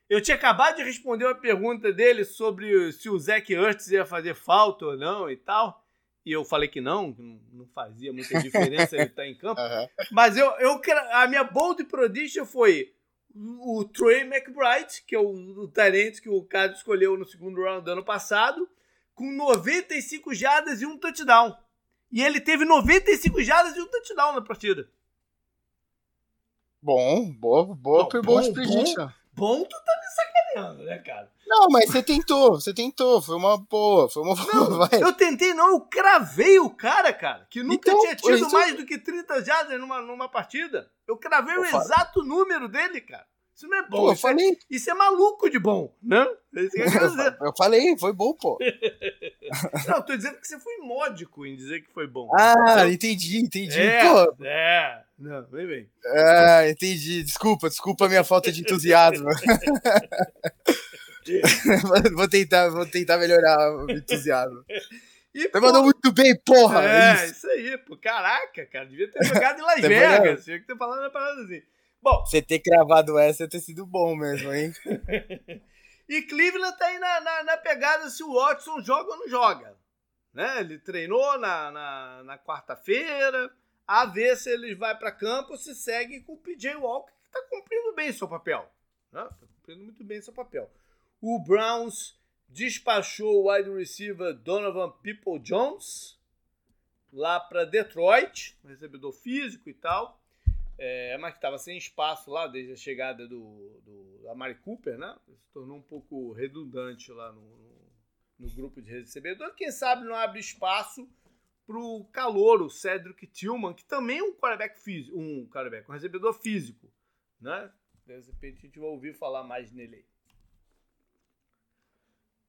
Eu tinha acabado de responder uma pergunta dele sobre se o Zach Ertz ia fazer falta ou não e tal. E eu falei que não, não fazia muita diferença ele estar tá em campo. Uhum. Mas eu, eu, a minha bold prediction foi o Trey McBride, que é o, o talento que o cara escolheu no segundo round do ano passado, com 95 jardas e um touchdown. E ele teve 95 jardas e um touchdown na partida. Bom, boa, boa, Não, boa prediction. Bom, bom, tu tá me sacaneando, né, cara? Não, mas você tentou, você tentou, foi uma boa, foi uma não, boa, vai. Eu tentei não, eu cravei o cara, cara, que nunca então, tinha tido mais do que 30 jardas numa, numa partida. Eu cravei eu o falo. exato número dele, cara. Isso não é bom. Pô, eu isso, é falei. É, isso é maluco de bom, né? eu falei, foi bom, pô. não, tô dizendo que você foi módico em dizer que foi bom. Ah, entendi, entendi. É, pô. é. Não, vem bem. Ah, entendi. Desculpa, desculpa a minha falta de entusiasmo. vou, tentar, vou tentar melhorar o entusiasmo. E, Você mandou muito bem, porra! É, isso. isso aí, pô. Caraca, cara. Devia ter jogado em Las Vegas. Tinha que ter falado uma parada assim. Bom. Você ter cravado essa ter sido bom mesmo, hein? E Cleveland tá aí na, na, na, pegada se o Watson joga ou não joga. Né? Ele treinou na, na, na quarta-feira, a ver se ele vai para campo se segue com o PJ Walker, que está cumprindo bem seu papel. Né? cumprindo muito bem seu papel. O Browns despachou o wide receiver Donovan People Jones lá para Detroit, recebedor físico e tal, é, mas que estava sem espaço lá desde a chegada do, do Amari Cooper, né? Se tornou um pouco redundante lá no, no, no grupo de recebedor. Quem sabe não abre espaço para o calouro Cedric Tillman, que também é um quarterback físico, um quarterback, um recebedor físico, né? De repente a gente vai ouvir falar mais nele aí.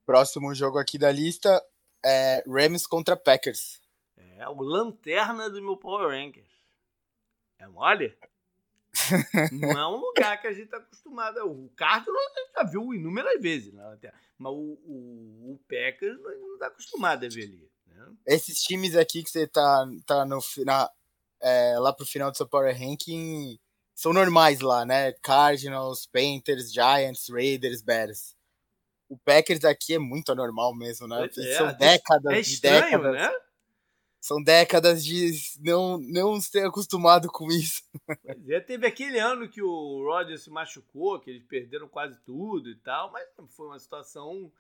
Próximo jogo aqui da lista é Rams contra Packers. É o lanterna do meu Power Rankings. É mole? não é um lugar que a gente está acostumado. O Cardinals a gente já viu inúmeras vezes na lanterna. Mas o, o, o Packers não está acostumado a ver ali. Né? Esses times aqui que você tá, tá no, na, é, lá pro final do seu Power Ranking são normais lá, né? Cardinals, Panthers, Giants, Raiders, Bears o Packers aqui é muito anormal mesmo, né? É, São décadas é estranho, décadas. Né? São décadas de não, não ser acostumado com isso. Pois é, teve aquele ano que o Rodgers se machucou, que eles perderam quase tudo e tal, mas foi uma situação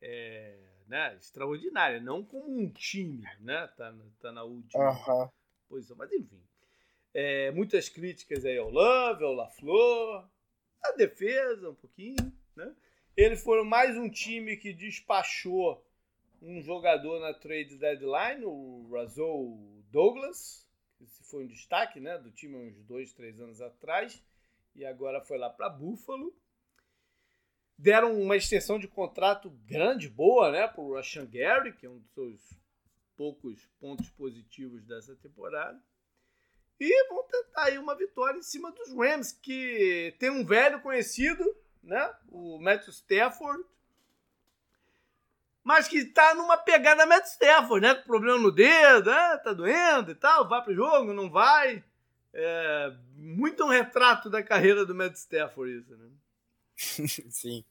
é, né, extraordinária, não como um time, né? Tá, tá na última uh -huh. posição, mas enfim. É, muitas críticas aí ao Love, ao LaFleur, a defesa um pouquinho, né? Eles foram mais um time que despachou um jogador na trade deadline, o Razou Douglas, que foi um destaque né, do time uns dois, três anos atrás, e agora foi lá para Buffalo. Deram uma extensão de contrato grande, boa, né, para o Rashan Gary, que é um dos seus poucos pontos positivos dessa temporada. E vão tentar aí uma vitória em cima dos Rams, que tem um velho conhecido né? O Matthew Stafford. Mas que tá numa pegada Matt Stafford, né? Com problema no dedo, né? tá doendo e tal, vai pro jogo, não vai. É muito um retrato da carreira do Matt Stafford isso, né? Sim.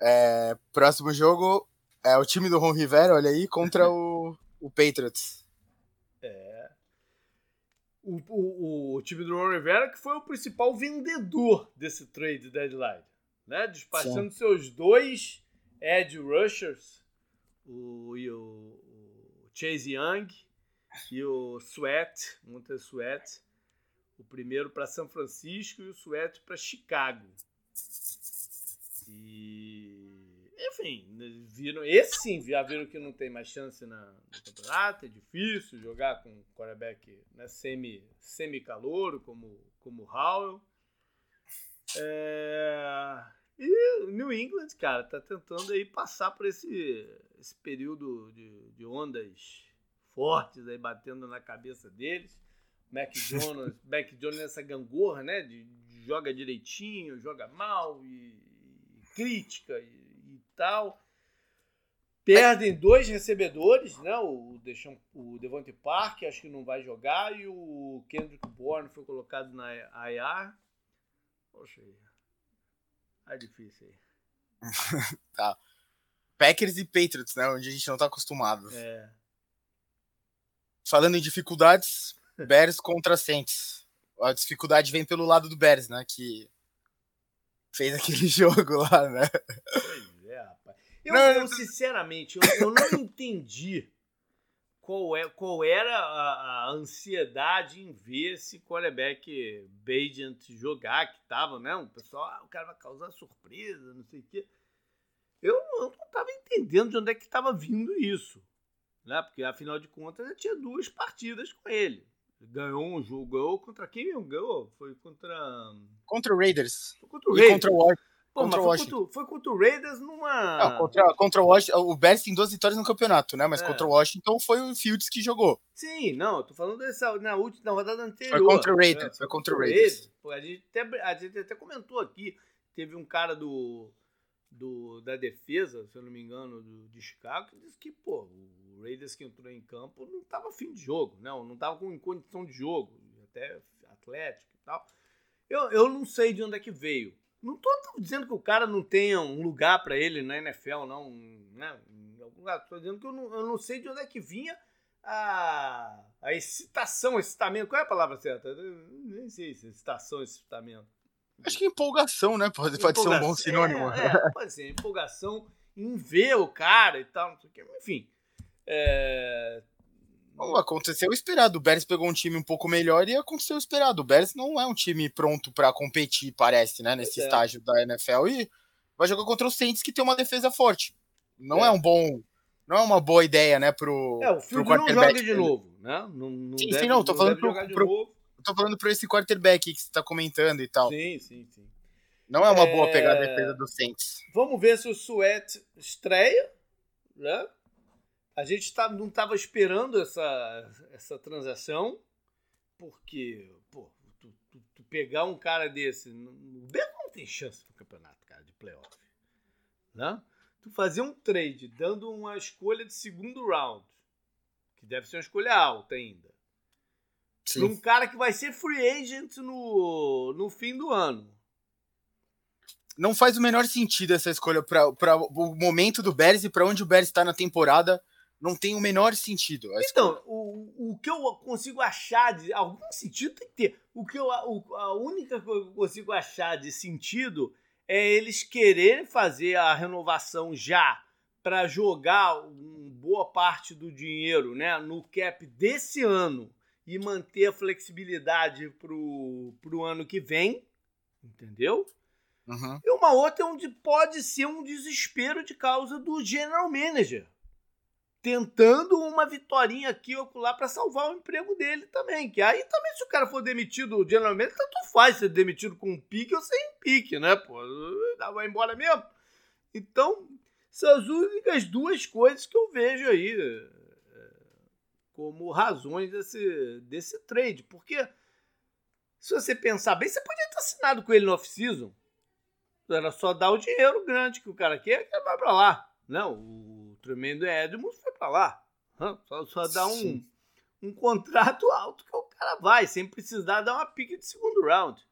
É, próximo jogo é o time do Ron Rivera, olha aí, contra o, o Patriots. É o, o, o time do Ron Rivera, que foi o principal vendedor desse trade deadline, né? Despachando Sim. seus dois edge rushers, o, e o, o Chase Young e o Sweat, Monte Sweat, o primeiro para São Francisco e o Sweat para Chicago. E enfim, viram, esse sim, já viram que não tem mais chance na, no campeonato, é difícil jogar com um quarterback né, semi, semi-calouro como, como Howell. É, e o New England, cara, tá tentando aí passar por esse, esse período de, de ondas fortes aí batendo na cabeça deles. Mac Jones, Mac Jones nessa gangorra, né? De, de joga direitinho, joga mal e, e crítica e tal. Perdem dois recebedores, né? O, Deixam, o Devante Park, acho que não vai jogar, e o Kendrick Bourne foi colocado na IR. Poxa, é difícil aí. tá. Packers e Patriots, né? Onde a gente não tá acostumado. É. Falando em dificuldades, Bears contra Saints. A dificuldade vem pelo lado do Bears, né? Que fez aquele jogo lá, né? Eu, não, eu sinceramente, eu, eu, não entendi qual, é, qual era a, a, ansiedade em ver esse quarterback Bajent jogar, que tava, né? O pessoal, ah, o cara vai causar surpresa, não sei o quê. Eu, eu não estava entendendo de onde é que estava vindo isso. Né? Porque, afinal de contas, eu tinha duas partidas com ele. Ganhou um jogo, ganhou contra quem ganhou? Foi contra. Contra o Raiders. Foi contra o Raiders. E contra o Washington. Pô, contra mas foi contra, foi contra, o Raiders numa. Não, contra, contra o Washington. O Bears tem duas vitórias no campeonato, né? Mas é. contra o Washington foi o Fields que jogou. Sim, não, eu tô falando dessa, na última na rodada anterior. Foi contra o Raiders. Né? Foi contra o Raiders. A, gente até, a gente até comentou aqui. Teve um cara do, do, da defesa, se eu não me engano, do, de Chicago, que disse que, pô, o Raiders que entrou em campo não tava fim de jogo, não, não tava com condição de jogo, até atlético e tal. Eu, eu não sei de onde é que veio Não tô dizendo que o cara não tenha um lugar para ele na NFL, não, né? Em algum lugar. Tô dizendo que eu não, eu não sei de onde é que vinha a, a excitação, excitamento. Qual é a palavra certa? Eu nem sei se excitação, excitamento. Acho que empolgação, né? Pode, pode ser um bom sinônimo. É, é, pode ser, empolgação em ver o cara e tal, não sei o que. Enfim. É, aconteceu o esperado. O Bears pegou um time um pouco melhor e aconteceu o esperado. O Bears não é um time pronto para competir, parece, né, nesse é. estágio da NFL e vai jogar contra os Saints que tem uma defesa forte. Não é, é um bom, não é uma boa ideia, né, pro É, o Field não joga de novo, né? Não, não sim, deve, sim, não, tô falando pro, pro, tô falando pro esse quarterback que você tá comentando e tal. Sim, sim, sim. Não é uma é... boa pegar a defesa do Saints. Vamos ver se o Sweat estreia, né? A gente tá, não estava esperando essa, essa transação, porque, pô, tu, tu, tu, pegar um cara desse. O Bears não tem chance no campeonato, cara, de playoff. Né? Tu fazer um trade dando uma escolha de segundo round, que deve ser uma escolha alta ainda, para um cara que vai ser free agent no, no fim do ano. Não faz o menor sentido essa escolha para o momento do Bears e para onde o Bears está na temporada não tem o menor sentido. Então, o, o que eu consigo achar de. Algum sentido tem que ter. O que eu, o, a única coisa que eu consigo achar de sentido é eles quererem fazer a renovação já para jogar uma boa parte do dinheiro né, no cap desse ano e manter a flexibilidade pro, pro ano que vem. Entendeu? Uhum. E uma outra é onde pode ser um desespero de causa do general manager tentando uma vitória aqui ou lá para salvar o emprego dele também. Que aí também, se o cara for demitido geralmente, tanto faz ser demitido com um pique ou sem pique, né? Pô, vai embora mesmo. Então, são as únicas duas coisas que eu vejo aí é, como razões desse, desse trade. Porque, se você pensar bem, você podia ter assinado com ele no off-season. Era só dar o dinheiro grande que o cara quer, que vai para lá. Não, o tremendo Edmonds foi para lá. Só, só dá um, um contrato alto que o cara vai, sem precisar dar uma pique de segundo round.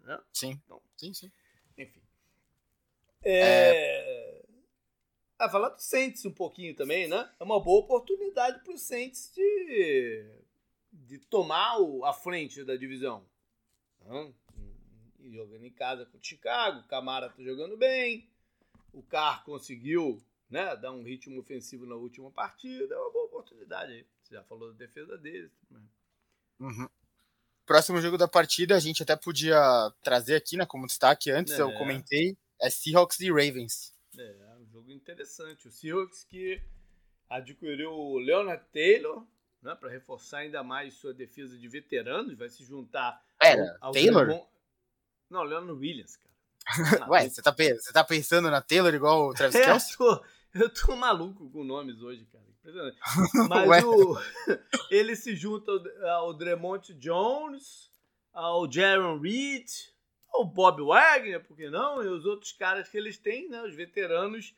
Né? Sim. Então, sim, sim. Enfim. É... é... Ah, falar do Saints um pouquinho também, né? É uma boa oportunidade para o Saints de, de tomar o, a frente da divisão. Jogando em casa com o Chicago, o Camara tá jogando bem, o Carr conseguiu né, dar um ritmo ofensivo na última partida, é uma boa oportunidade aí. Você já falou da defesa deles. Né? Uhum. Próximo jogo da partida, a gente até podia trazer aqui, né, como destaque antes, é. eu comentei, é Seahawks e Ravens. É, é um jogo interessante. O Seahawks que adquiriu o Leonard Taylor, né, para reforçar ainda mais sua defesa de veteranos, vai se juntar Pera, ao, ao Taylor? Não, Leonard Williams, cara. Ué, você tá, você tá pensando na Taylor igual o Travis é, Kelce? Tô, eu tô maluco com nomes hoje, cara. Mas o, ele se junta ao Dremont Jones, ao Jaron Reed, ao Bob Wagner, por que não? E os outros caras que eles têm, né? Os veteranos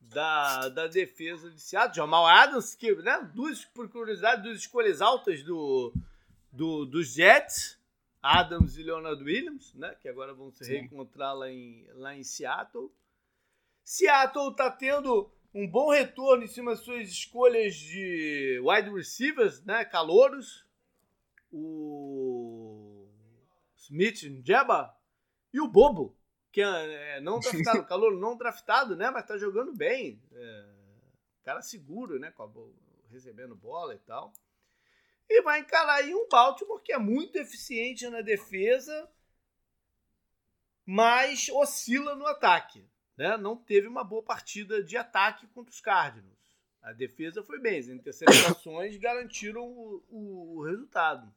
da, da defesa de Seattle. Jamal Adams, que, né? Duas, por curiosidade, duas escolhas altas do, do, dos Jets. Adams e Leonard Williams, né? Que agora vão se Sim. reencontrar lá em, lá em Seattle. Seattle está tendo um bom retorno em cima das suas escolhas de wide receivers, né? Calouros. O Smith Jeba e o Bobo, que é, é não draftado, calor não draftado, né? Mas tá jogando bem. É, cara seguro, né? Recebendo bola e tal. E vai encarar aí um Baltimore que é muito eficiente na defesa, mas oscila no ataque né, não teve uma boa partida de ataque contra os Cardinals. A defesa foi bem, as interceptações garantiram o, o, o, resultado.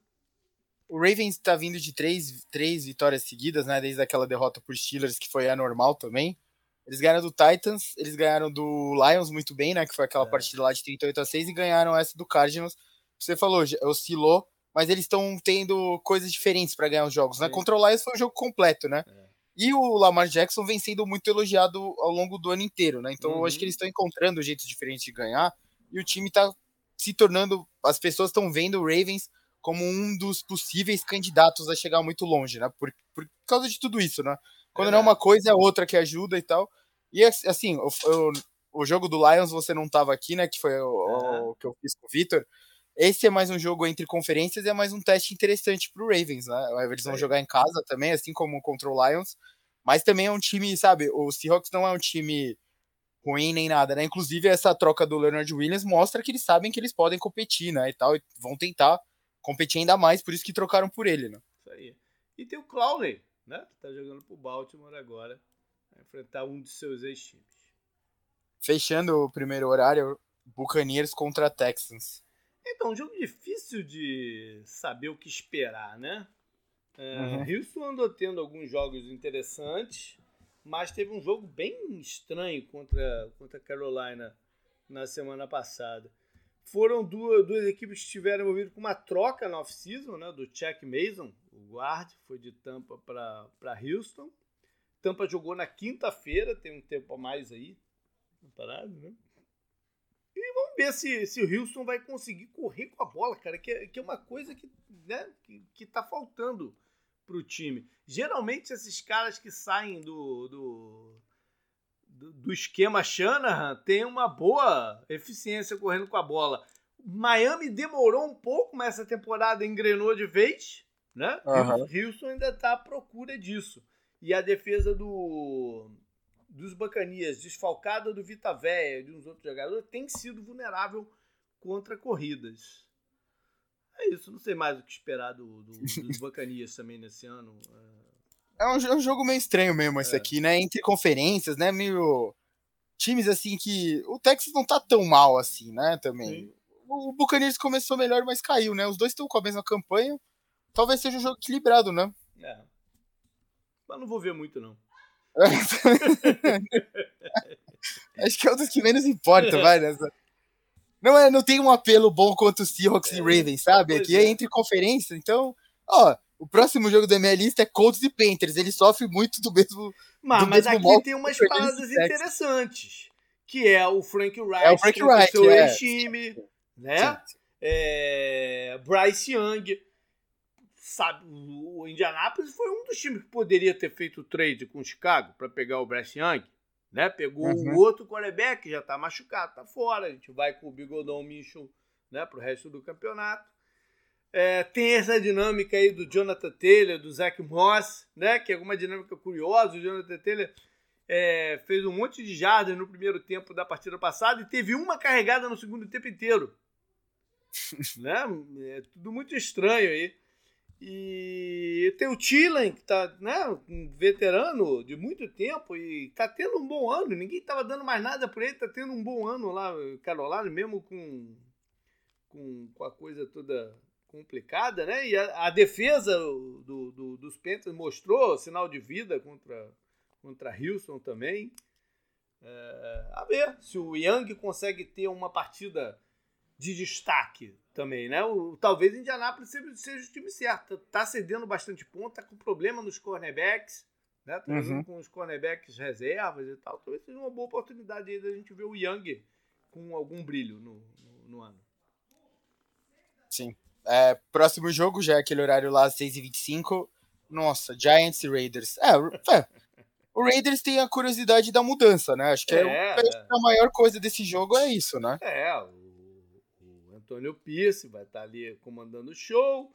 O Ravens está vindo de três, três vitórias seguidas, né, desde aquela derrota por Steelers, que foi anormal também. Eles ganharam do Titans, eles ganharam do Lions muito bem, né, que foi aquela é. partida lá de 38 a 6, e ganharam essa do Cardinals. Você falou, oscilou, mas eles estão tendo coisas diferentes para ganhar os jogos. Né? Contra o Lions foi um jogo completo, né? É. E o Lamar Jackson vem sendo muito elogiado ao longo do ano inteiro, né? Então uhum. eu acho que eles estão encontrando jeitos diferentes de ganhar e o time está se tornando. As pessoas estão vendo o Ravens como um dos possíveis candidatos a chegar muito longe, né? Por, por causa de tudo isso, né? Quando é. não é uma coisa, é outra que ajuda e tal. E assim, o, o, o jogo do Lions você não tava aqui, né? Que foi o, o que eu fiz com o Victor. Esse é mais um jogo entre conferências e é mais um teste interessante pro Ravens, né? Eles vão jogar em casa também, assim como contra o Lions. Mas também é um time, sabe? O Seahawks não é um time ruim nem nada, né? Inclusive, essa troca do Leonard Williams mostra que eles sabem que eles podem competir, né? E tal, e vão tentar competir ainda mais, por isso que trocaram por ele, né? Isso aí. E tem o Clowney, né? Que tá jogando pro Baltimore agora. Vai enfrentar um dos seus ex-times. Fechando o primeiro horário, Buccaneers contra Texans. Então, um jogo difícil de saber o que esperar, né? É, uhum. Houston andou tendo alguns jogos interessantes, mas teve um jogo bem estranho contra, contra a Carolina na semana passada. Foram duas, duas equipes que estiveram envolvidas com uma troca na off-season, né? Do Chuck Mason, o guard, foi de Tampa para Houston. Tampa jogou na quinta-feira, tem um tempo a mais aí, parado, né? Ver se, se o Houston vai conseguir correr com a bola, cara, que é, que é uma coisa que, né, que, que tá faltando pro time. Geralmente esses caras que saem do, do, do, do esquema Shanahan têm uma boa eficiência correndo com a bola. Miami demorou um pouco, mas essa temporada engrenou de vez, né? Uhum. O Houston ainda tá à procura disso. E a defesa do dos Bacanias, desfalcada do Vita Véia e de uns outros jogadores, tem sido vulnerável contra corridas. É isso, não sei mais o que esperar do, do dos Bacanias também nesse ano. É um, é um, jogo meio estranho mesmo esse é. aqui, né? Entre conferências, né? Meio. Times assim que. O Texas não tá tão mal assim, né? Também. Sim. O Buccaneers começou melhor, mas caiu, né? Os dois estão com a mesma campanha. Talvez seja um jogo equilibrado, né? É. Mas não vou ver muito, não. Acho que é um dos que menos importa, vai nessa. Não, é, não tem um apelo bom contra o Seahawks é, e Ravens, sabe? Aqui é. é entre conferências, então, ó, o próximo jogo do MLista é Colts e Panthers. Ele sofre muito do mesmo. Mas, do mas mesmo aqui tem umas paradas interessantes. Que é o Frank Wright, é o Frank Wright, seu é. time, né? É, Bryce Young sabe, o Indianapolis foi um dos times que poderia ter feito o trade com o Chicago para pegar o Bryce Young, né? Pegou o uhum. outro quarterback já tá machucado, tá fora. A gente vai com o Bigodon Mitchell, né, pro resto do campeonato. É, tem essa dinâmica aí do Jonathan Taylor, do Zach Moss, né? Que é uma dinâmica curiosa. O Jonathan Taylor é, fez um monte de jardas no primeiro tempo da partida passada e teve uma carregada no segundo tempo inteiro. né? É tudo muito estranho aí. E tem o Tillen, que tá, né, um veterano de muito tempo e tá tendo um bom ano. Ninguém tava dando mais nada por ele, tá tendo um bom ano lá, Carolina, mesmo com, com, com a coisa toda complicada, né? E a, a defesa do, do, dos Panthers mostrou sinal de vida contra, contra Houston também. É, a ver se o Young consegue ter uma partida de destaque também, né? O, talvez Indianápolis seja, seja, o time certo. Tá cedendo bastante ponto, tá com problema nos cornerbacks, né? Tá uhum. com os cornerbacks reservas e tal. Talvez seja uma boa oportunidade aí da gente ver o Young com algum brilho no, no, no ano. Sim. É, próximo jogo já é aquele horário lá, 6h25. Nossa, Giants e Raiders. É, é, o Raiders tem a curiosidade da mudança, né? Acho que é, é. a maior coisa desse jogo é isso, né? É, o Antônio Pierce vai estar ali comandando o show.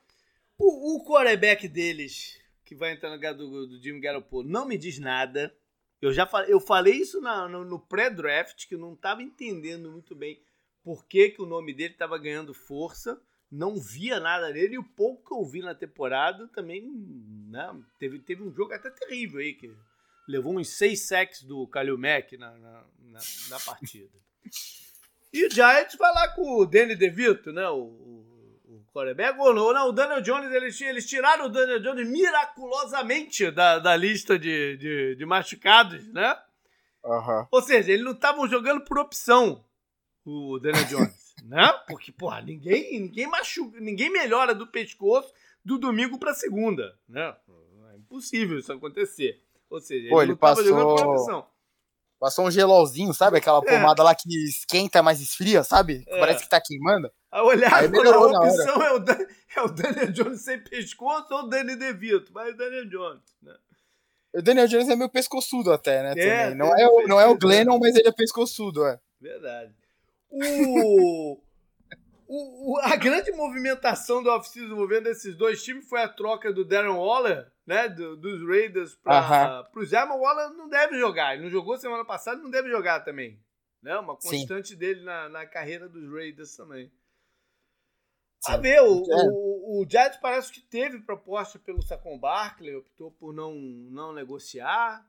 O, o quarterback deles, que vai entrar no lugar do, do Jimmy Garoppolo, não me diz nada. Eu já falei, eu falei isso na, no, no pré-draft, que eu não estava entendendo muito bem por que, que o nome dele estava ganhando força. Não via nada dele. E o pouco que eu vi na temporada também. Né, teve, teve um jogo até terrível aí, que levou uns seis sacks do Kalil Mack na, na, na, na partida. E o Giants vai lá com o Danny DeVito, né? O, o, quarterback. Ou não, não, o Daniel Jones, eles, eles tiraram o Daniel Jones miraculosamente da, da lista de, de, de machucados, né? Uhum. Ou seja, eles não estavam jogando por opção, o Daniel Jones, né? Porque, porra, ninguém, ninguém machuca, ninguém melhora do pescoço do domingo para segunda, né? É impossível isso acontecer. Ou seja, Pô, ele, ele passou... jogando por opção. Passou um gelolzinho, sabe? Aquela é. pomada lá que esquenta, mas esfria, sabe? É. Parece que tá queimando. A olhar, Aí melhorou a opção é o, Dan, é o Daniel Jones sem pescoço ou o Danny DeVito, mas o Daniel Jones, né? O Daniel Jones é meio pescoçudo até, né? É, não, é, o, não é o Glennon, mas ele é pescoçudo, é. Verdade. O, o, a grande movimentação do off-season envolvendo esses dois times foi a troca do Darren Waller, né? Do, dos Raiders para uh -huh. os Mas o Waller não deve jogar. Ele não jogou semana passada não deve jogar também. Né? Uma constante Sim. dele na, na carreira dos Raiders também. A ver, o, é. o, o parece que teve proposta pelo Saquon Barkley, optou por não, não negociar.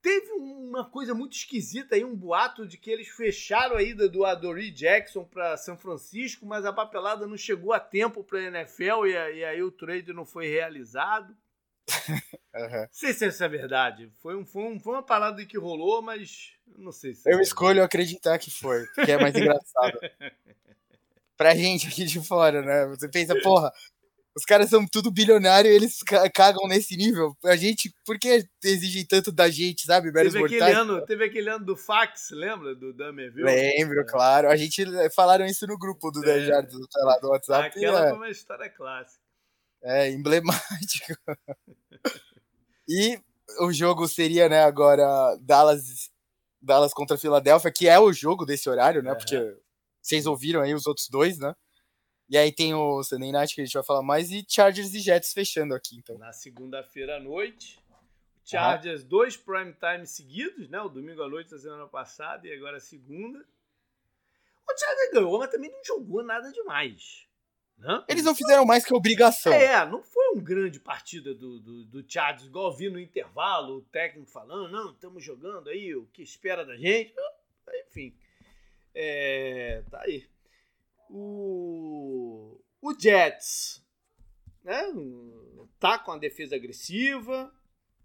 Teve uma coisa muito esquisita aí, um boato de que eles fecharam a ida do Adoree Jackson para São Francisco, mas a papelada não chegou a tempo para a NFL e, e, aí o trade não foi realizado. Uhum. Não sei se isso é verdade. Foi, um, foi, um, foi uma parada que rolou, mas não sei se. Eu é escolho acreditar que foi, que é mais engraçado. pra gente aqui de fora, né? Você pensa, porra, os caras são tudo bilionário e eles cagam nesse nível. A gente, por que exigem tanto da gente, sabe? Meros teve, aquele ano, teve aquele ano do fax, lembra? Do Dummerville? Lembro, é. claro. A gente eh, falaram isso no grupo do é. 10 Jardas, lá, do WhatsApp. Aquela é. foi uma história clássica. É, emblemático. e o jogo seria, né, agora Dallas, Dallas contra Filadélfia, que é o jogo desse horário, né? Porque vocês ouviram aí os outros dois, né? E aí tem o Sunday Night que a gente vai falar mais e Chargers e Jets fechando aqui, então. Na segunda-feira à noite, Chargers ah. dois prime time seguidos, né? O domingo à noite da semana passada e agora a segunda. O Chargers ganhou, mas também não jogou nada demais. Né? Eles não fizeram mais que obrigação. É, não foi uma grande partida do, do, do Chargers, igual vi no intervalo, o técnico falando, não, estamos jogando aí, o que espera da gente. Enfim. É, tá aí. O, o Jets né, tá com a defesa agressiva,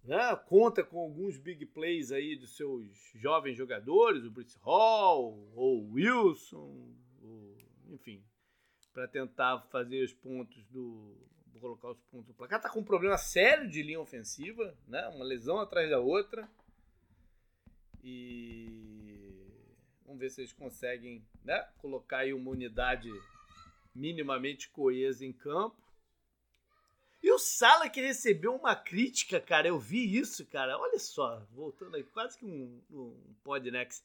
né, conta com alguns big plays aí dos seus jovens jogadores, o Bruce Hall, ou Wilson, ou, enfim, para tentar fazer os pontos do colocar os pontos do placar. Tá com um problema sério de linha ofensiva, né? Uma lesão atrás da outra. E Vamos ver se eles conseguem né, colocar aí uma unidade minimamente coesa em campo. E o Sala que recebeu uma crítica, cara, eu vi isso, cara. Olha só, voltando aí, quase que um, um podnext.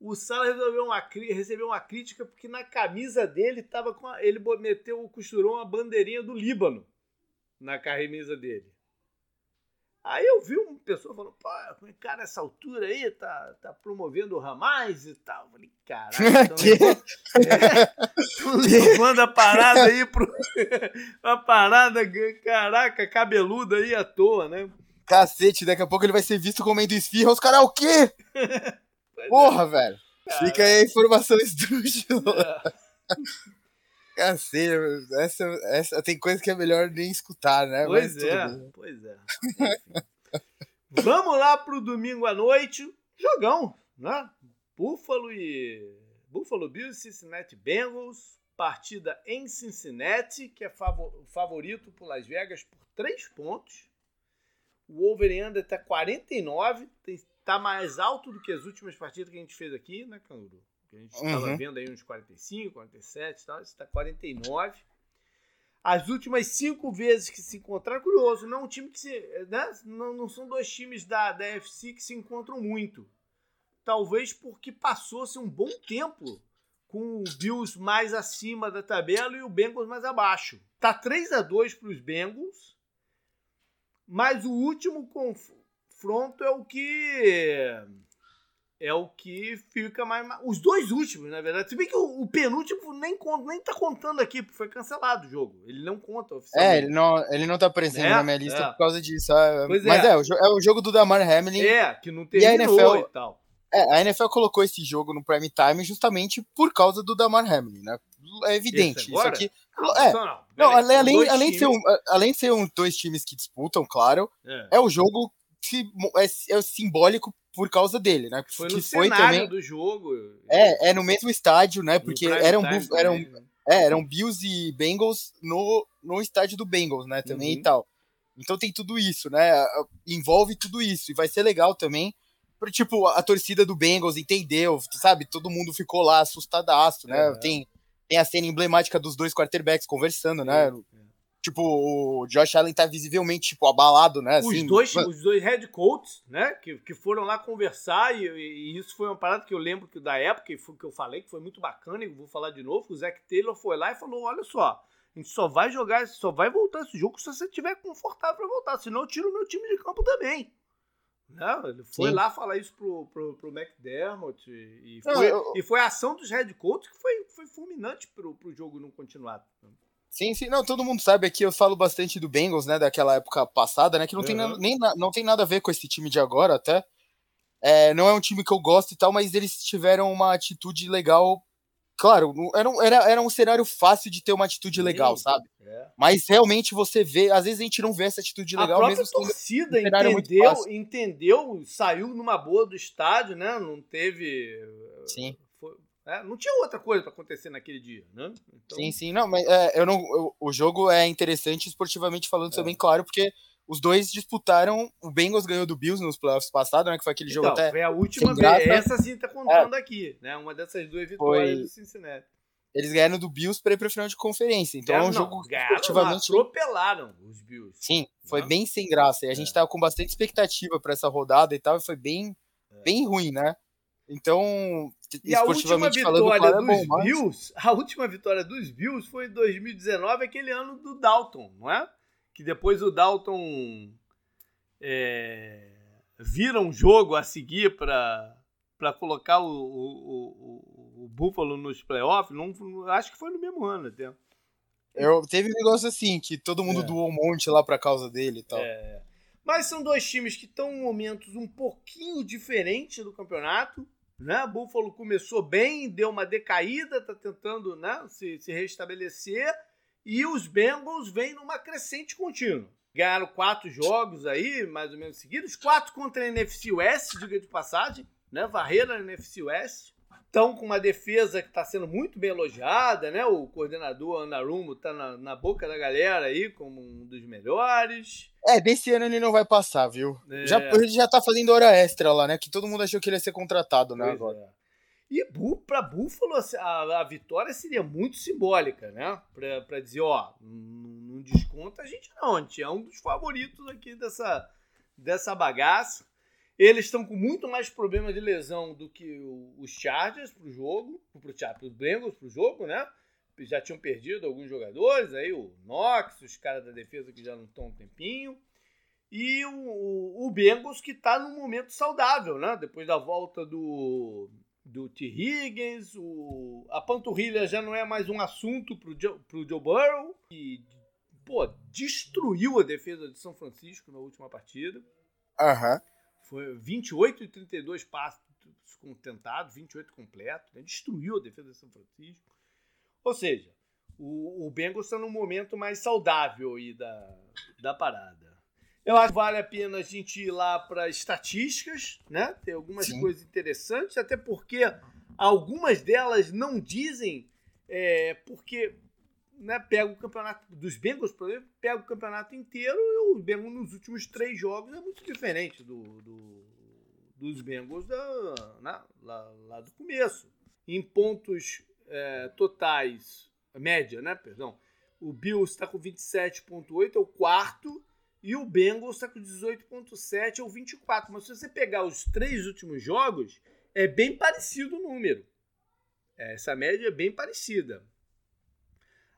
O Sala resolveu uma, recebeu uma crítica porque na camisa dele tava com a, ele meteu, costurou uma bandeirinha do Líbano na camisa dele. Aí eu vi uma pessoa falando, pô, cara, nessa altura aí tá, tá promovendo o Ramais e tal. Eu falei, caraca, estão levando, a parada aí pro. a parada, caraca, cabeluda aí à toa, né? Cacete, daqui a pouco ele vai ser visto comendo esfirra. Os caras, o quê? Porra, é. velho. Fica aí a informação esdrúxula. É. Cacete, essa, essa tem coisa que é melhor nem escutar, né? Pois Mas é, pois é. Vamos lá pro domingo à noite. Jogão, né? Buffalo e. Buffalo Bills Cincinnati Bengals. Partida em Cincinnati, que é favorito por Las Vegas por 3 pontos. O over-under tá 49, tá mais alto do que as últimas partidas que a gente fez aqui, né, Canguru? Que a gente estava uhum. vendo aí uns 45, 47 e tal. Está 49. As últimas cinco vezes que se encontraram, curioso, não é um time que se. Né? Não, não são dois times da, da FC que se encontram muito. Talvez porque passou-se um bom tempo com o Bills mais acima da tabela e o Bengals mais abaixo. Tá 3 a 2 para os Bengals, mas o último confronto é o que é o que fica mais. Os dois últimos, na verdade. Se bem que o, o penúltimo nem, conta, nem tá contando aqui, porque foi cancelado o jogo. Ele não conta oficialmente. É, ele não, ele não tá presente é, na minha lista é. por causa disso. É, pois mas é. é, é o jogo do Damar Hamlin. É, que não terminou e, a NFL, e tal. É, a NFL colocou esse jogo no prime time justamente por causa do Damar Hamlin, né? É evidente. Isso aqui. Não, é. Não, não, além, além, além, de ser um, além de ser um, dois times que disputam, claro, é, é o jogo que é, é simbólico por causa dele, né? Foi no que foi também do jogo. É, é no mesmo estádio, né? Porque eram, eram, né? é, eram Bills e Bengals no, no estádio do Bengals, né? Também uhum. e tal. Então tem tudo isso, né? Envolve tudo isso. E vai ser legal também. Porque, tipo, a torcida do Bengals entendeu, sabe? Todo mundo ficou lá assustadaço, né? É. Tem, tem a cena emblemática dos dois quarterbacks conversando, né? É. tipo, o Josh Allen tá visivelmente, tipo, abalado, né? Assim, os, dois, os dois head coaches, né, que, que foram lá conversar, e, e, isso foi uma parada que eu lembro que da época, que, foi, que eu falei, que foi muito bacana, e vou falar de novo, o Zach Taylor foi lá e falou, olha só, a gente só vai jogar, só vai voltar esse jogo se você estiver confortável para voltar, senão eu tiro o meu time de campo também. Não, ele foi Sim. lá falar isso pro, pro, pro McDermott e, foi, não, eu... e foi a ação dos head coaches que foi, foi fulminante pro, pro jogo não continuar. Sim, sim, não, todo mundo sabe aqui, eu falo bastante do Bengals, né, daquela época passada, né, que não, uhum. tem, nada, nem, não tem nada a ver com esse time de agora até. É, não é um time que eu gosto e tal, mas eles tiveram uma atitude legal. Claro, era um, era, era um cenário fácil de ter uma atitude legal, sabe? É. Mas realmente você vê, às vezes a gente não vê essa atitude legal a mesmo. A torcida entendeu, entendeu, saiu numa boa do estádio, né? Não teve. Sim. É, não tinha outra coisa para acontecer naquele dia, né? Então... Sim, sim, não, mas é, eu não, eu, o jogo é interessante esportivamente falando, isso é bem claro, porque os dois disputaram, o Bengals ganhou do Bills nos playoffs passados, né, que foi aquele jogo então, até foi a última vez, essa sim tá contando é. aqui, né, uma dessas duas vitórias foi... do Cincinnati. Eles ganharam do Bills para ir pra final de conferência, então é um jogo ganharam, esportivamente... atropelaram os Bills. Sim, foi não? bem sem graça, e a gente é. tava com bastante expectativa para essa rodada e tal, e foi bem, é. bem ruim, né? Então, e a última vitória falando, dos é bom, Bills, mas... a última vitória dos Bills foi em 2019, aquele ano do Dalton, não é? Que depois o Dalton é, vira um jogo a seguir para para colocar o, o, o, o, Buffalo nos playoffs, não, acho que foi no mesmo ano até. Eu, teve um negócio assim, que todo mundo é. doou um monte lá pra causa dele e tal. É. Mas são dois times que estão em momentos um pouquinho diferentes do campeonato. Né? Buffalo começou bem, deu uma decaída, está tentando né, se, se restabelecer. E os Bengals vêm numa crescente contínua. Ganharam quatro jogos aí, mais ou menos seguidos. Quatro contra a NFC West, diga de passagem. Né? Varreira na NFC West estão com uma defesa que está sendo muito bem elogiada, né? O coordenador Anarumo está na, na, boca da galera aí como um dos melhores. É, desse ano ele não vai passar, viu? É. Já, ele já tá fazendo hora extra lá, né? Que todo mundo achou que ele ia ser contratado, né? agora. É. E para Buffalo, assim, a, a, vitória seria muito simbólica, né? Para dizer, ó, não, não desconta a gente não, a gente é um dos favoritos aqui dessa, dessa bagaça. Eles estão com muito mais problema de lesão do que os Chargers para o jogo, para os Bengals para o jogo, né? Já tinham perdido alguns jogadores, aí o Knox, os caras da defesa que já não estão um tempinho. E o, o Bengals que está num momento saudável, né? Depois da volta do, do T. Higgins, o, a panturrilha já não é mais um assunto para o Joe, Joe Burrow, que pô, destruiu a defesa de São Francisco na última partida. Aham. Uhum. Foi 28 e 32 passos tentados, 28 completos, né? destruiu a defesa de São Francisco. Ou seja, o, o Bengals está num momento mais saudável aí da, da parada. Eu acho que vale a pena a gente ir lá para estatísticas, né? Tem algumas Sim. coisas interessantes, até porque algumas delas não dizem é, porque né, pega o campeonato dos Bengals, por exemplo, pega o campeonato inteiro e o Bengals nos últimos três jogos é muito diferente do, do dos Bengals da, né, lá, lá, do começo. Em pontos é, totais, média, né, perdão, o Bills está com 27,8, é o quarto, e o Bengals está com 18,7, é o 24. Mas se você pegar os três últimos jogos, é bem parecido o número. Essa média é bem parecida.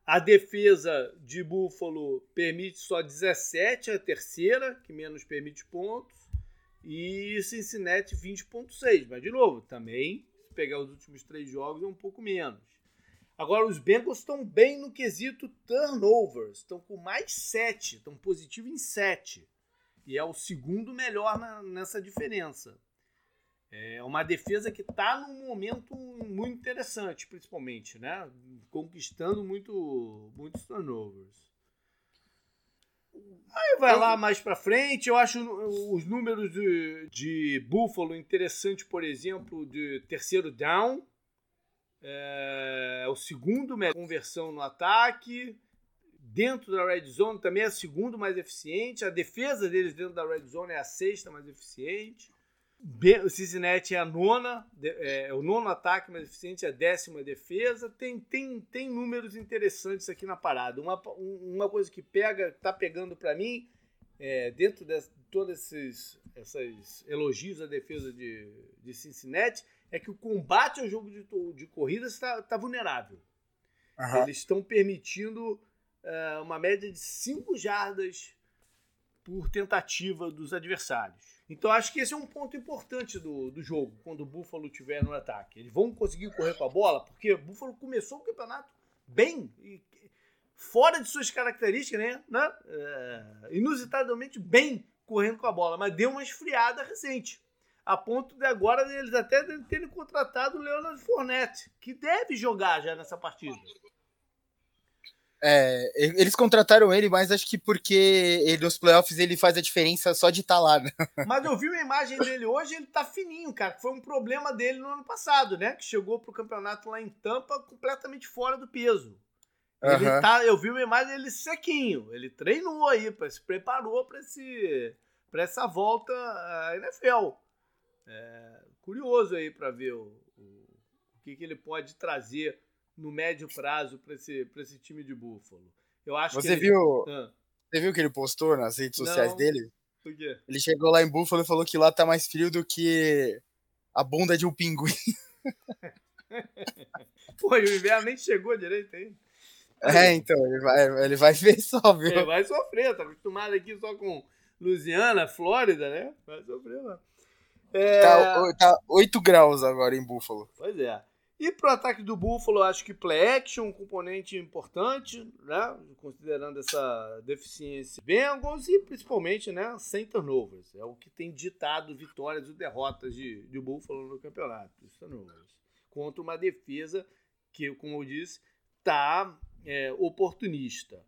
A defesa de Buffalo permite só 17, a terceira, que menos permite pontos. E Cincinnati 20,6. Mas, de novo, também, se pegar os últimos três jogos, é um pouco menos. Agora, os Bengals estão bem no quesito turnovers. Estão com mais 7. Estão positivo em 7. E é o segundo melhor na, nessa diferença. É uma defesa que está num momento muito interessante, principalmente, né? Conquistando muito, muitos turnovers. Aí vai lá mais para frente, eu acho os números de, de Buffalo interessante, por exemplo, de terceiro down. É, o segundo melhor conversão no ataque. Dentro da red zone também é o segundo mais eficiente. A defesa deles dentro da red zone é a sexta mais eficiente. O Cincinnati é a nona, é, o nono ataque mais eficiente, é a décima defesa. Tem, tem, tem números interessantes aqui na parada. Uma, uma coisa que pega, tá pegando para mim, é, dentro de todos esses, esses elogios à defesa de, de Cincinnati, é que o combate ao jogo de, de corridas está tá vulnerável. Uhum. Eles estão permitindo uh, uma média de 5 jardas por tentativa dos adversários. Então acho que esse é um ponto importante do, do jogo, quando o Buffalo tiver no ataque. Eles vão conseguir correr com a bola, porque o Buffalo começou o campeonato bem, e, fora de suas características, né? né? Inusitadamente bem correndo com a bola, mas deu uma esfriada recente. A ponto de agora eles até terem contratado o Leonard Fournette, que deve jogar já nessa partida. É, eles contrataram ele, mas acho que porque ele, nos playoffs ele faz a diferença só de estar tá lá. Né? Mas eu vi uma imagem dele hoje, ele tá fininho, cara. Foi um problema dele no ano passado, né? Que chegou pro campeonato lá em Tampa completamente fora do peso. Ele uhum. tá, eu vi uma imagem dele sequinho. Ele treinou aí, se preparou para esse para essa volta à NFL. É, curioso aí para ver o, o, o que, que ele pode trazer no médio prazo para esse, esse time de Buffalo. Eu acho você que ele... viu, ah. Você viu o que ele postou nas redes sociais Não. dele? Por quê? Ele chegou lá em Buffalo e falou que lá tá mais frio do que a bunda de um pinguim. Pô, e o inverno nem chegou direito aí. É, então, ele vai, ele vai ver só, viu? Ele vai sofrer, tá acostumado aqui só com Louisiana, Flórida, né? Vai sofrer lá. É... Tá, tá 8 graus agora em Buffalo. Pois é. E para o ataque do Buffalo, acho que play action um componente importante, né? considerando essa deficiência Bengals e principalmente né, sem turnovers. É o que tem ditado vitórias e derrotas de, de Buffalo no campeonato. Os turnovers. Contra uma defesa que, como eu disse, está é, oportunista.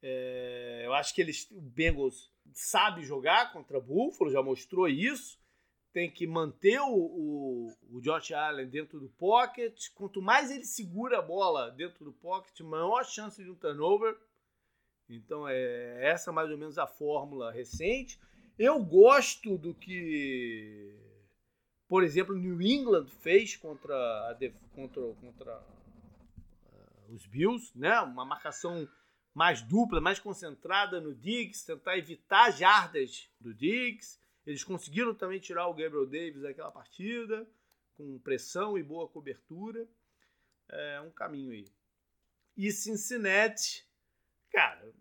É, eu acho que eles, o Bengals sabe jogar contra Buffalo, já mostrou isso tem que manter o, o, o, Josh Allen dentro do pocket. Quanto mais ele segura a bola dentro do pocket, maior chance de um turnover. Então é essa mais ou menos a fórmula recente. Eu gosto do que, por exemplo, New England fez contra, a, contra, contra uh, os Bills, né? Uma marcação mais dupla, mais concentrada no Diggs, tentar evitar jardas do Diggs. Eles conseguiram também tirar o Gabriel Davis daquela partida, com pressão e boa cobertura. É um caminho aí. E Cincinnati, cara,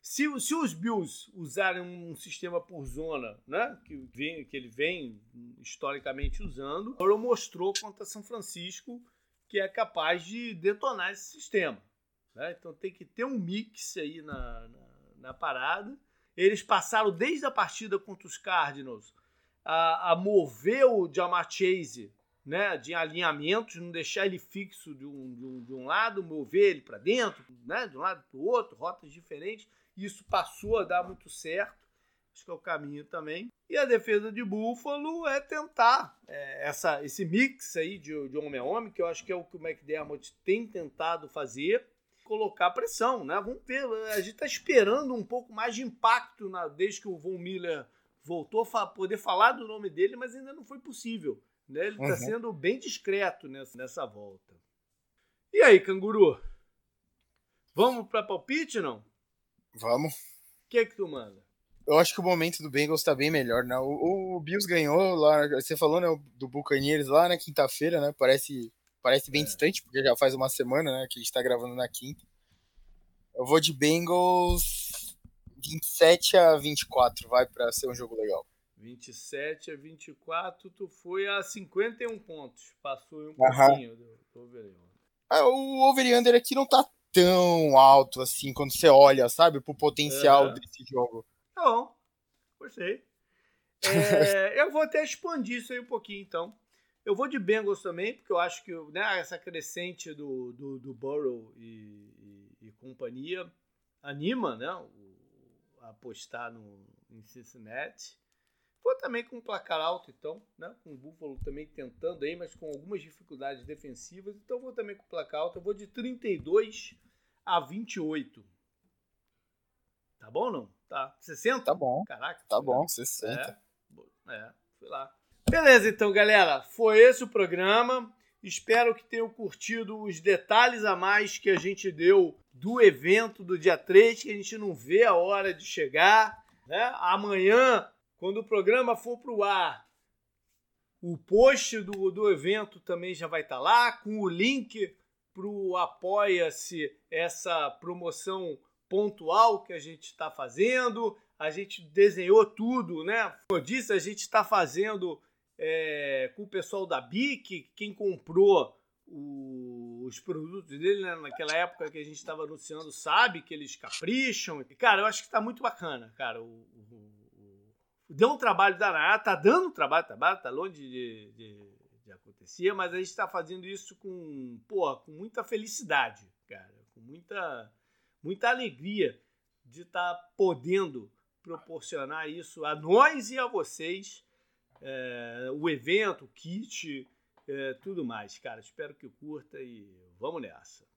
se, se os Bills usarem um sistema por zona, né, que, vem, que ele vem historicamente usando, o mostrou contra São Francisco que é capaz de detonar esse sistema. Né? Então tem que ter um mix aí na, na, na parada. Eles passaram desde a partida contra os Cardinals a, a mover o Jamar Chase né, de alinhamentos, não deixar ele fixo de um, de um, de um lado, mover ele para dentro, né, de um lado para o outro, rotas diferentes. Isso passou a dar muito certo. Acho que é o caminho também. E a defesa de Buffalo é tentar é, essa, esse mix aí de, de homem a homem, que eu acho que é o que o McDermott tem tentado fazer colocar pressão, né? Vamos ver. A gente está esperando um pouco mais de impacto na, desde que o Von Miller voltou a poder falar do nome dele, mas ainda não foi possível. Né? Ele está uhum. sendo bem discreto nessa, nessa volta. E aí, canguru? Vamos para palpite, não? Vamos. O que é que tu manda? Eu acho que o momento do Bengals está bem melhor, né? O, o Bills ganhou lá, você falou, né, do Buccaneers lá na quinta-feira, né? Parece Parece bem é. distante, porque já faz uma semana, né, que a gente tá gravando na quinta. Eu vou de Bengals 27 a 24, vai para ser um jogo legal. 27 a 24, tu foi a 51 pontos. Passou um pouquinho do, do over ah, O over-under aqui não tá tão alto assim quando você olha, sabe, pro potencial desse jogo. Tá bom, gostei. É, eu vou até expandir isso aí um pouquinho, então. Eu vou de Bengals também, porque eu acho que né, essa crescente do, do, do Burrow e, e, e, companhia anima né, o, a apostar no, em Cincinnati. Vou também com um placar alto, então, né, com o Buffalo também tentando aí, mas com algumas dificuldades defensivas. Então vou também com placar alto. Eu vou de 32 a 28. Tá bom ou não? Tá. 60? Tá bom. Caraca. Tá bom, 60. É, é, fui lá. Beleza, então, galera. Foi esse o programa. Espero que tenham curtido os detalhes a mais que a gente deu do evento do dia 3, que a gente não vê a hora de chegar. Né? Amanhã, quando o programa for para o ar, o post do, do evento também já vai estar tá lá, com o link para o Apoia-se, essa promoção pontual que a gente está fazendo. A gente desenhou tudo, né? Como eu disse, a gente está fazendo é, com o pessoal da BIC, quem comprou o, os produtos dele né? naquela época que a gente estava anunciando sabe que eles capricham. Cara, eu acho que está muito bacana, cara. O, o, deu um trabalho danado, tá dando trabalho, trabalho, tá longe de, de, de acontecer, mas a gente está fazendo isso com, pô, com muita felicidade, cara, com muita, muita alegria de estar tá podendo proporcionar isso a nós e a vocês, é, o evento, o kit, é, tudo mais, cara. Espero que curta e vamos nessa.